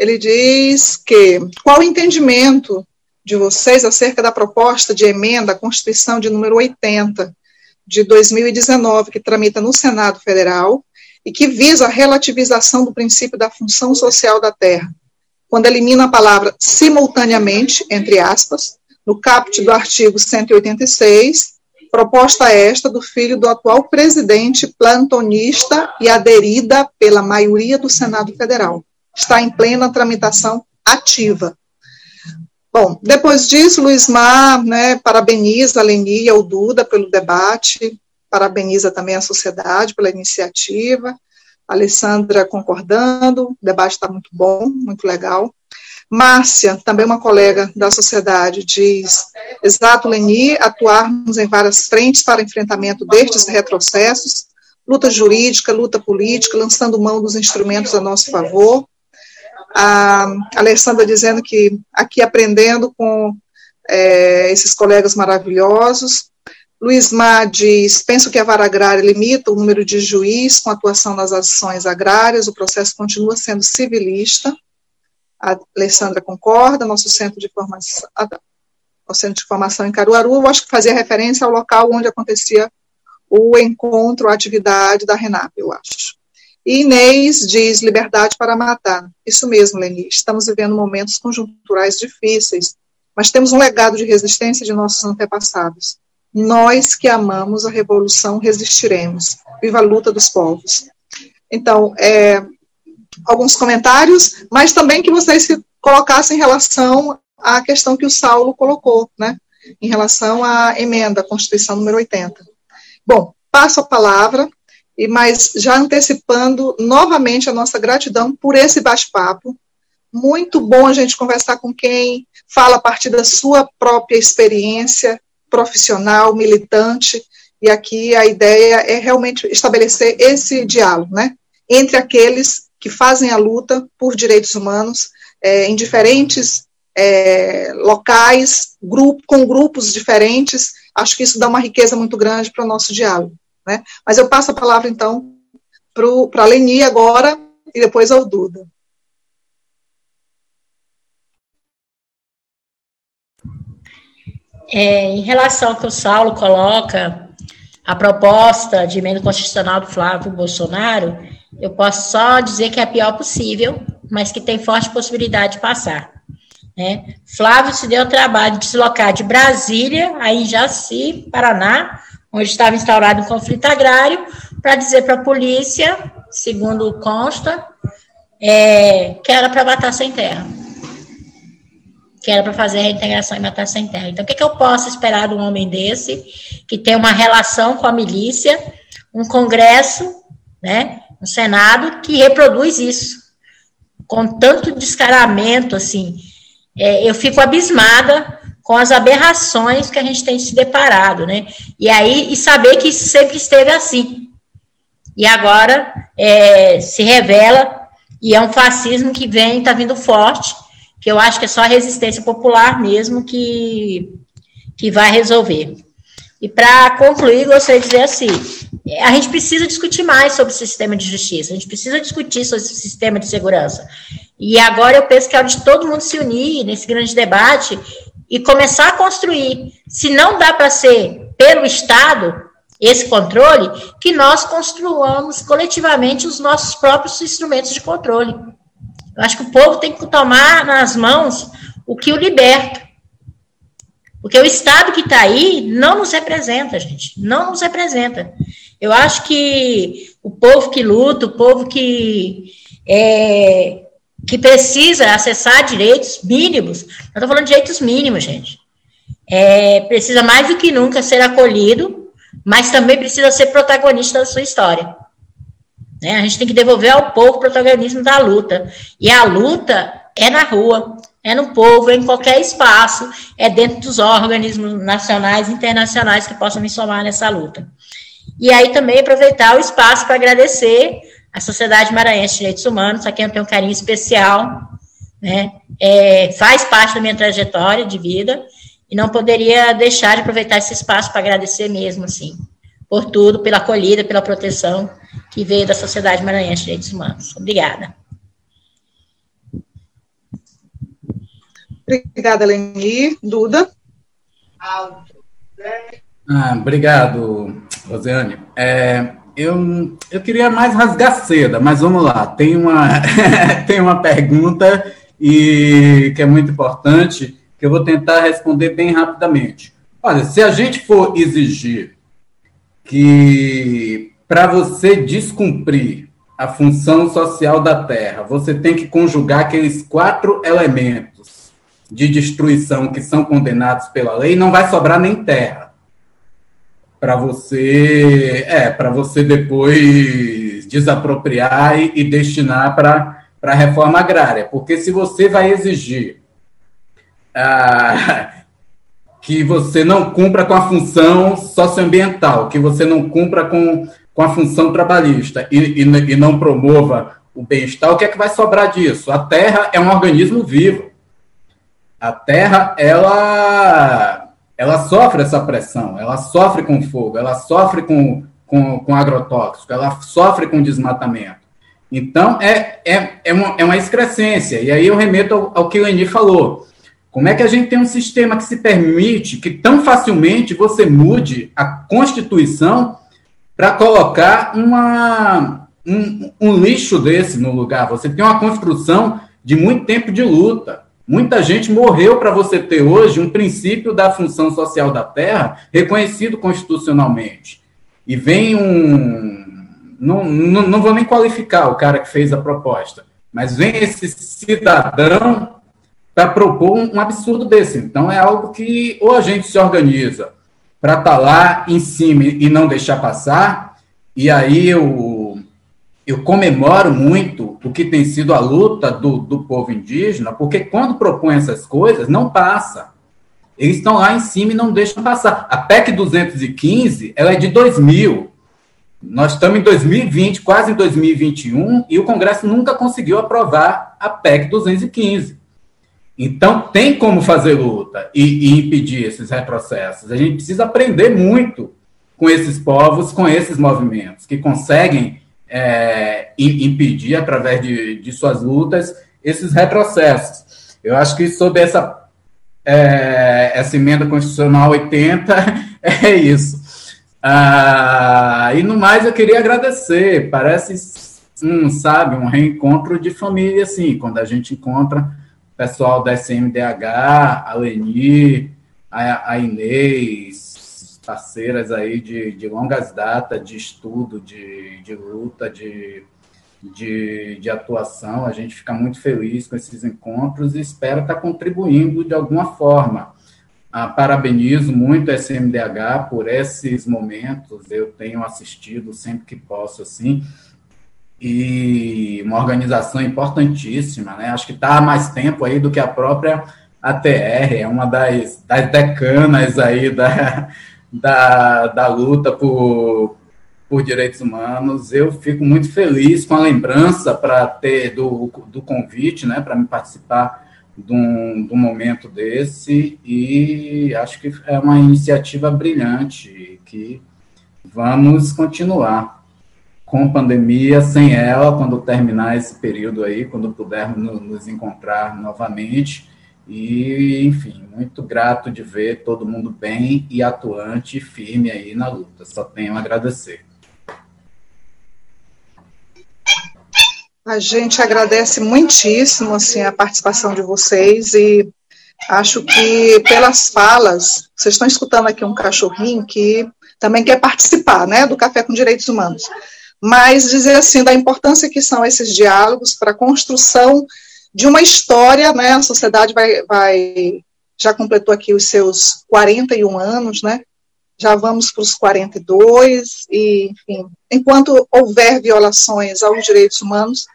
Ele diz que qual o entendimento de vocês acerca da proposta de emenda à Constituição de número 80 de 2019, que tramita no Senado Federal e que visa a relativização do princípio da função social da terra, quando elimina a palavra simultaneamente, entre aspas, no caput do artigo 186, proposta esta do filho do atual presidente plantonista e aderida pela maioria do Senado Federal. Está em plena tramitação ativa. Bom, depois disso, Luiz Mar né, parabeniza a Leni e o Duda pelo debate, parabeniza também a sociedade pela iniciativa, a Alessandra concordando, o debate está muito bom, muito legal. Márcia, também uma colega da sociedade, diz: exato, Leni, atuarmos em várias frentes para enfrentamento destes retrocessos, luta jurídica, luta política, lançando mão dos instrumentos a nosso favor, a Alessandra dizendo que aqui aprendendo com é, esses colegas maravilhosos. Luiz Mar diz, penso que a vara agrária limita o número de juiz com atuação nas ações agrárias, o processo continua sendo civilista. A Alessandra concorda, nosso centro de formação, centro de formação em Caruaru, eu acho que fazia referência ao local onde acontecia o encontro, a atividade da Renata, eu acho. E Inês diz liberdade para matar. Isso mesmo, Leni. Estamos vivendo momentos conjunturais difíceis, mas temos um legado de resistência de nossos antepassados. Nós que amamos a revolução resistiremos. Viva a luta dos povos. Então, é, alguns comentários, mas também que vocês se colocassem em relação à questão que o Saulo colocou, né? Em relação à emenda, à Constituição número 80. Bom, passo a palavra e mas já antecipando novamente a nossa gratidão por esse bate-papo. Muito bom a gente conversar com quem fala a partir da sua própria experiência profissional, militante, e aqui a ideia é realmente estabelecer esse diálogo, né, entre aqueles que fazem a luta por direitos humanos é, em diferentes é, locais, grupo, com grupos diferentes. Acho que isso dá uma riqueza muito grande para o nosso diálogo. Né? Mas eu passo a palavra, então, para a Leni agora e depois ao Duda. É, em relação ao que o Saulo coloca, a proposta de emenda constitucional do Flávio Bolsonaro, eu posso só dizer que é a pior possível, mas que tem forte possibilidade de passar. Né? Flávio se deu o trabalho de deslocar de Brasília, aí Jaci, Paraná, onde estava instaurado um conflito agrário, para dizer para a polícia, segundo consta, é, que era para matar sem terra. Que era para fazer a reintegração e matar sem terra. Então, o que, que eu posso esperar de um homem desse, que tem uma relação com a milícia, um Congresso, né, um Senado, que reproduz isso, com tanto descaramento, assim. É, eu fico abismada com as aberrações que a gente tem se deparado, né? E aí, e saber que isso sempre esteve assim. E agora é, se revela, e é um fascismo que vem, está vindo forte, que eu acho que é só a resistência popular mesmo que, que vai resolver. E para concluir, gostaria de dizer assim: a gente precisa discutir mais sobre o sistema de justiça, a gente precisa discutir sobre o sistema de segurança. E agora eu penso que é hora de todo mundo se unir nesse grande debate e começar a construir. Se não dá para ser pelo Estado esse controle, que nós construamos coletivamente os nossos próprios instrumentos de controle. Eu acho que o povo tem que tomar nas mãos o que o liberta. Porque o Estado que está aí não nos representa, gente. Não nos representa. Eu acho que o povo que luta, o povo que é, que precisa acessar direitos mínimos. Eu estou falando de direitos mínimos, gente. É, precisa mais do que nunca ser acolhido, mas também precisa ser protagonista da sua história. Né? A gente tem que devolver ao povo o protagonismo da luta. E a luta é na rua, é no povo, é em qualquer espaço, é dentro dos organismos nacionais e internacionais que possam me somar nessa luta. E aí também aproveitar o espaço para agradecer a Sociedade Maranhense de Direitos Humanos, a quem eu tenho um carinho especial, né, é, faz parte da minha trajetória de vida, e não poderia deixar de aproveitar esse espaço para agradecer mesmo, assim, por tudo, pela acolhida, pela proteção que veio da Sociedade Maranhense de Direitos Humanos. Obrigada. Obrigada, Leni. Duda? Ah, obrigado, Rosiane. É, eu, eu queria mais rasgar seda, mas vamos lá. Tem uma, tem uma pergunta e que é muito importante que eu vou tentar responder bem rapidamente. Olha, se a gente for exigir que para você descumprir a função social da Terra, você tem que conjugar aqueles quatro elementos de destruição que são condenados pela lei, não vai sobrar nem terra para você, é, para você depois desapropriar e, e destinar para a reforma agrária, porque se você vai exigir ah, que você não cumpra com a função socioambiental, que você não cumpra com com a função trabalhista e, e, e não promova o bem-estar, o que é que vai sobrar disso? A Terra é um organismo vivo. A Terra, ela, ela sofre essa pressão, ela sofre com fogo, ela sofre com, com, com agrotóxico, ela sofre com desmatamento. Então, é, é, é, uma, é uma excrescência. E aí eu remeto ao, ao que o Eni falou. Como é que a gente tem um sistema que se permite que tão facilmente você mude a Constituição para colocar uma, um, um lixo desse no lugar. Você tem uma construção de muito tempo de luta. Muita gente morreu para você ter hoje um princípio da função social da terra reconhecido constitucionalmente. E vem um. Não, não, não vou nem qualificar o cara que fez a proposta, mas vem esse cidadão para propor um, absurdo desse. Então é algo que ou a gente se organiza para estar tá lá em cima e não deixar passar. E aí eu, eu comemoro muito o que tem sido a luta do, do povo indígena, porque quando propõe essas coisas, não passa. Eles estão lá em cima e não deixam passar. A PEC 215, ela é de 2000. Nós estamos em 2020, quase em 2021, e o Congresso nunca conseguiu aprovar a PEC 215. Então, tem como fazer luta e, e, impedir esses retrocessos. A gente precisa aprender muito com esses povos, com esses movimentos, que conseguem é, impedir, através de, de, suas lutas, esses retrocessos. Eu acho que sob essa, é, essa emenda constitucional 80, é isso. Ah, e no mais, eu queria agradecer. Parece, um, sabe, um reencontro de família, assim, quando a gente encontra pessoal da SMDH, a Leni, a, a Inês, parceiras aí de, de longas datas de estudo, de, de luta, de, de, de, atuação. A gente fica muito feliz com esses encontros e espero estar contribuindo de alguma forma. Ah, parabenizo muito a SMDH por esses momentos. Eu tenho assistido sempre que posso, assim, e uma organização importantíssima, né? Acho que está há mais tempo aí do que a própria ATR, é uma das, das decanas aí da, da, da luta por, por direitos humanos. Eu fico muito feliz com a lembrança para ter do, do convite, né, para me participar de um, de um momento desse e acho que é uma iniciativa brilhante que vamos continuar com pandemia, sem ela, quando terminar esse período aí, quando pudermos nos encontrar novamente. E, enfim, muito grato de ver todo mundo bem e atuante e firme aí na luta. Só tenho a agradecer. A gente agradece muitíssimo assim, a participação de vocês e acho que pelas falas, vocês estão escutando aqui um cachorrinho que também quer participar né, do Café com Direitos Humanos mas dizer assim da importância que são esses diálogos para a construção de uma história, né? A sociedade vai, vai já completou aqui os seus 41 anos, né? Já vamos para os 42 e, enfim, enquanto houver violações aos direitos humanos,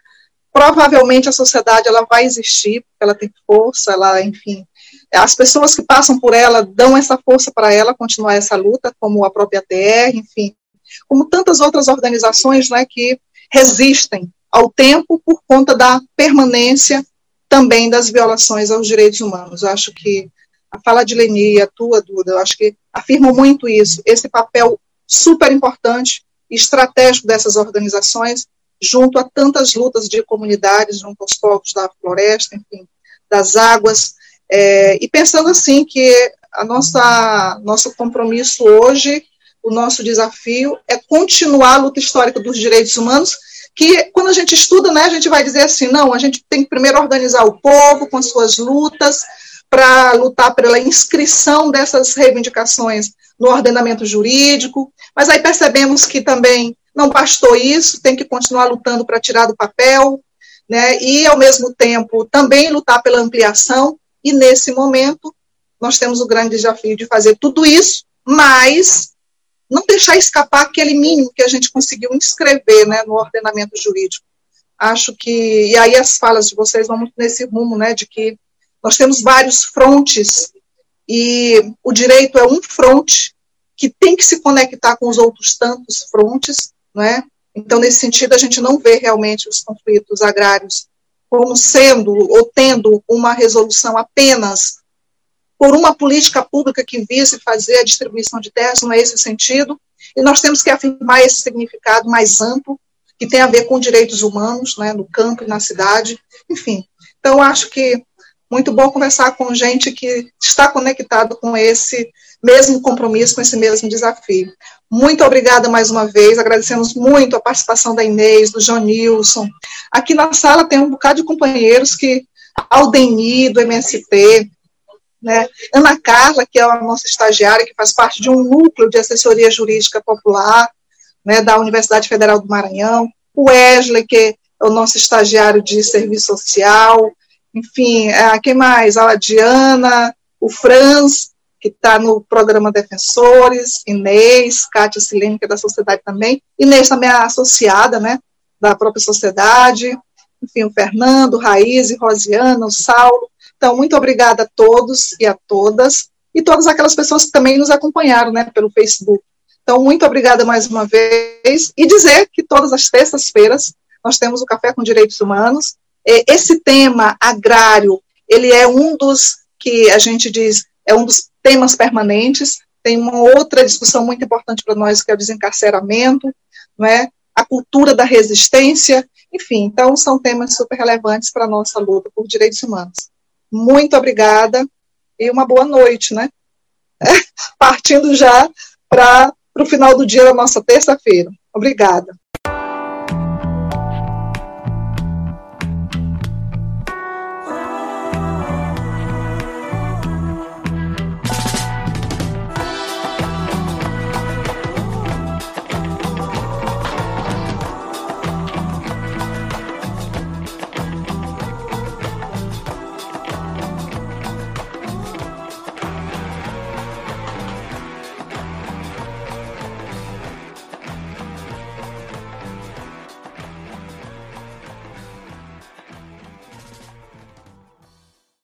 provavelmente a sociedade ela vai existir, porque ela tem força, ela, enfim, as pessoas que passam por ela dão essa força para ela continuar essa luta, como a própria TR, enfim, como tantas outras organizações né, que resistem ao tempo por conta da permanência também das violações aos direitos humanos. Eu acho que a fala de Leni, a tua, Duda, eu acho que afirmam muito isso, esse papel super importante e estratégico dessas organizações, junto a tantas lutas de comunidades, junto aos povos da floresta, enfim, das águas, É, e pensando assim que a nossa nosso compromisso hoje, o nosso desafio é continuar a luta histórica dos direitos humanos, que quando a gente estuda, né, a gente vai dizer assim, não, a gente tem que primeiro organizar o povo com as suas lutas para lutar pela inscrição dessas reivindicações no ordenamento jurídico, mas aí percebemos que também não bastou isso, tem que continuar lutando para tirar do papel, né, e ao mesmo tempo também lutar pela ampliação, e nesse momento nós temos o grande desafio de fazer tudo isso, mas não deixar escapar aquele mínimo que a gente conseguiu inscrever né, no ordenamento jurídico. Acho que, e aí as falas de vocês vão muito nesse rumo, né, de que nós temos vários frontes e o direito é um fronte que tem que se conectar com os outros tantos frontes, né? Então, nesse sentido, a gente não vê realmente os conflitos agrários como sendo ou tendo uma resolução apenas por uma política pública que vise fazer a distribuição de terras, não é esse o sentido. E nós temos que afirmar esse significado mais amplo, que tem a ver com direitos humanos, né, no campo e na cidade, enfim. Então, acho que muito bom conversar com gente que está conectado com esse mesmo compromisso, com esse mesmo desafio. Muito obrigada mais uma vez, agradecemos muito a participação da Inês, do João Nilson. Aqui na sala tem um bocado de companheiros que, Aldeni, do MST, né? Ana Carla, que é a nossa estagiária, que faz parte de um núcleo de assessoria jurídica popular né, da Universidade Federal do Maranhão, o Wesley, que é o nosso estagiário de serviço social, enfim, a, quem mais? A Diana, o Franz, que está no programa Defensores, Inês, Kátia Silene, que é da sociedade também, Inês também é associada, né, da própria sociedade, enfim, o Fernando, Raiz, Rosiana, o Saulo. Então, muito obrigada a todos e a todas, e todas aquelas pessoas que também nos acompanharam, né, pelo Facebook. Então, muito obrigada mais uma vez, e dizer que todas as terças-feiras nós temos o Café com Direitos Humanos, esse tema agrário, ele é um dos que a gente diz, é um dos temas permanentes, tem uma outra discussão muito importante para nós, que é o desencarceramento, não é? a cultura da resistência, enfim, então são temas super relevantes para a nossa luta por direitos humanos. Muito obrigada e uma boa noite, né? Partindo já para o final do dia da nossa terça-feira. Obrigada.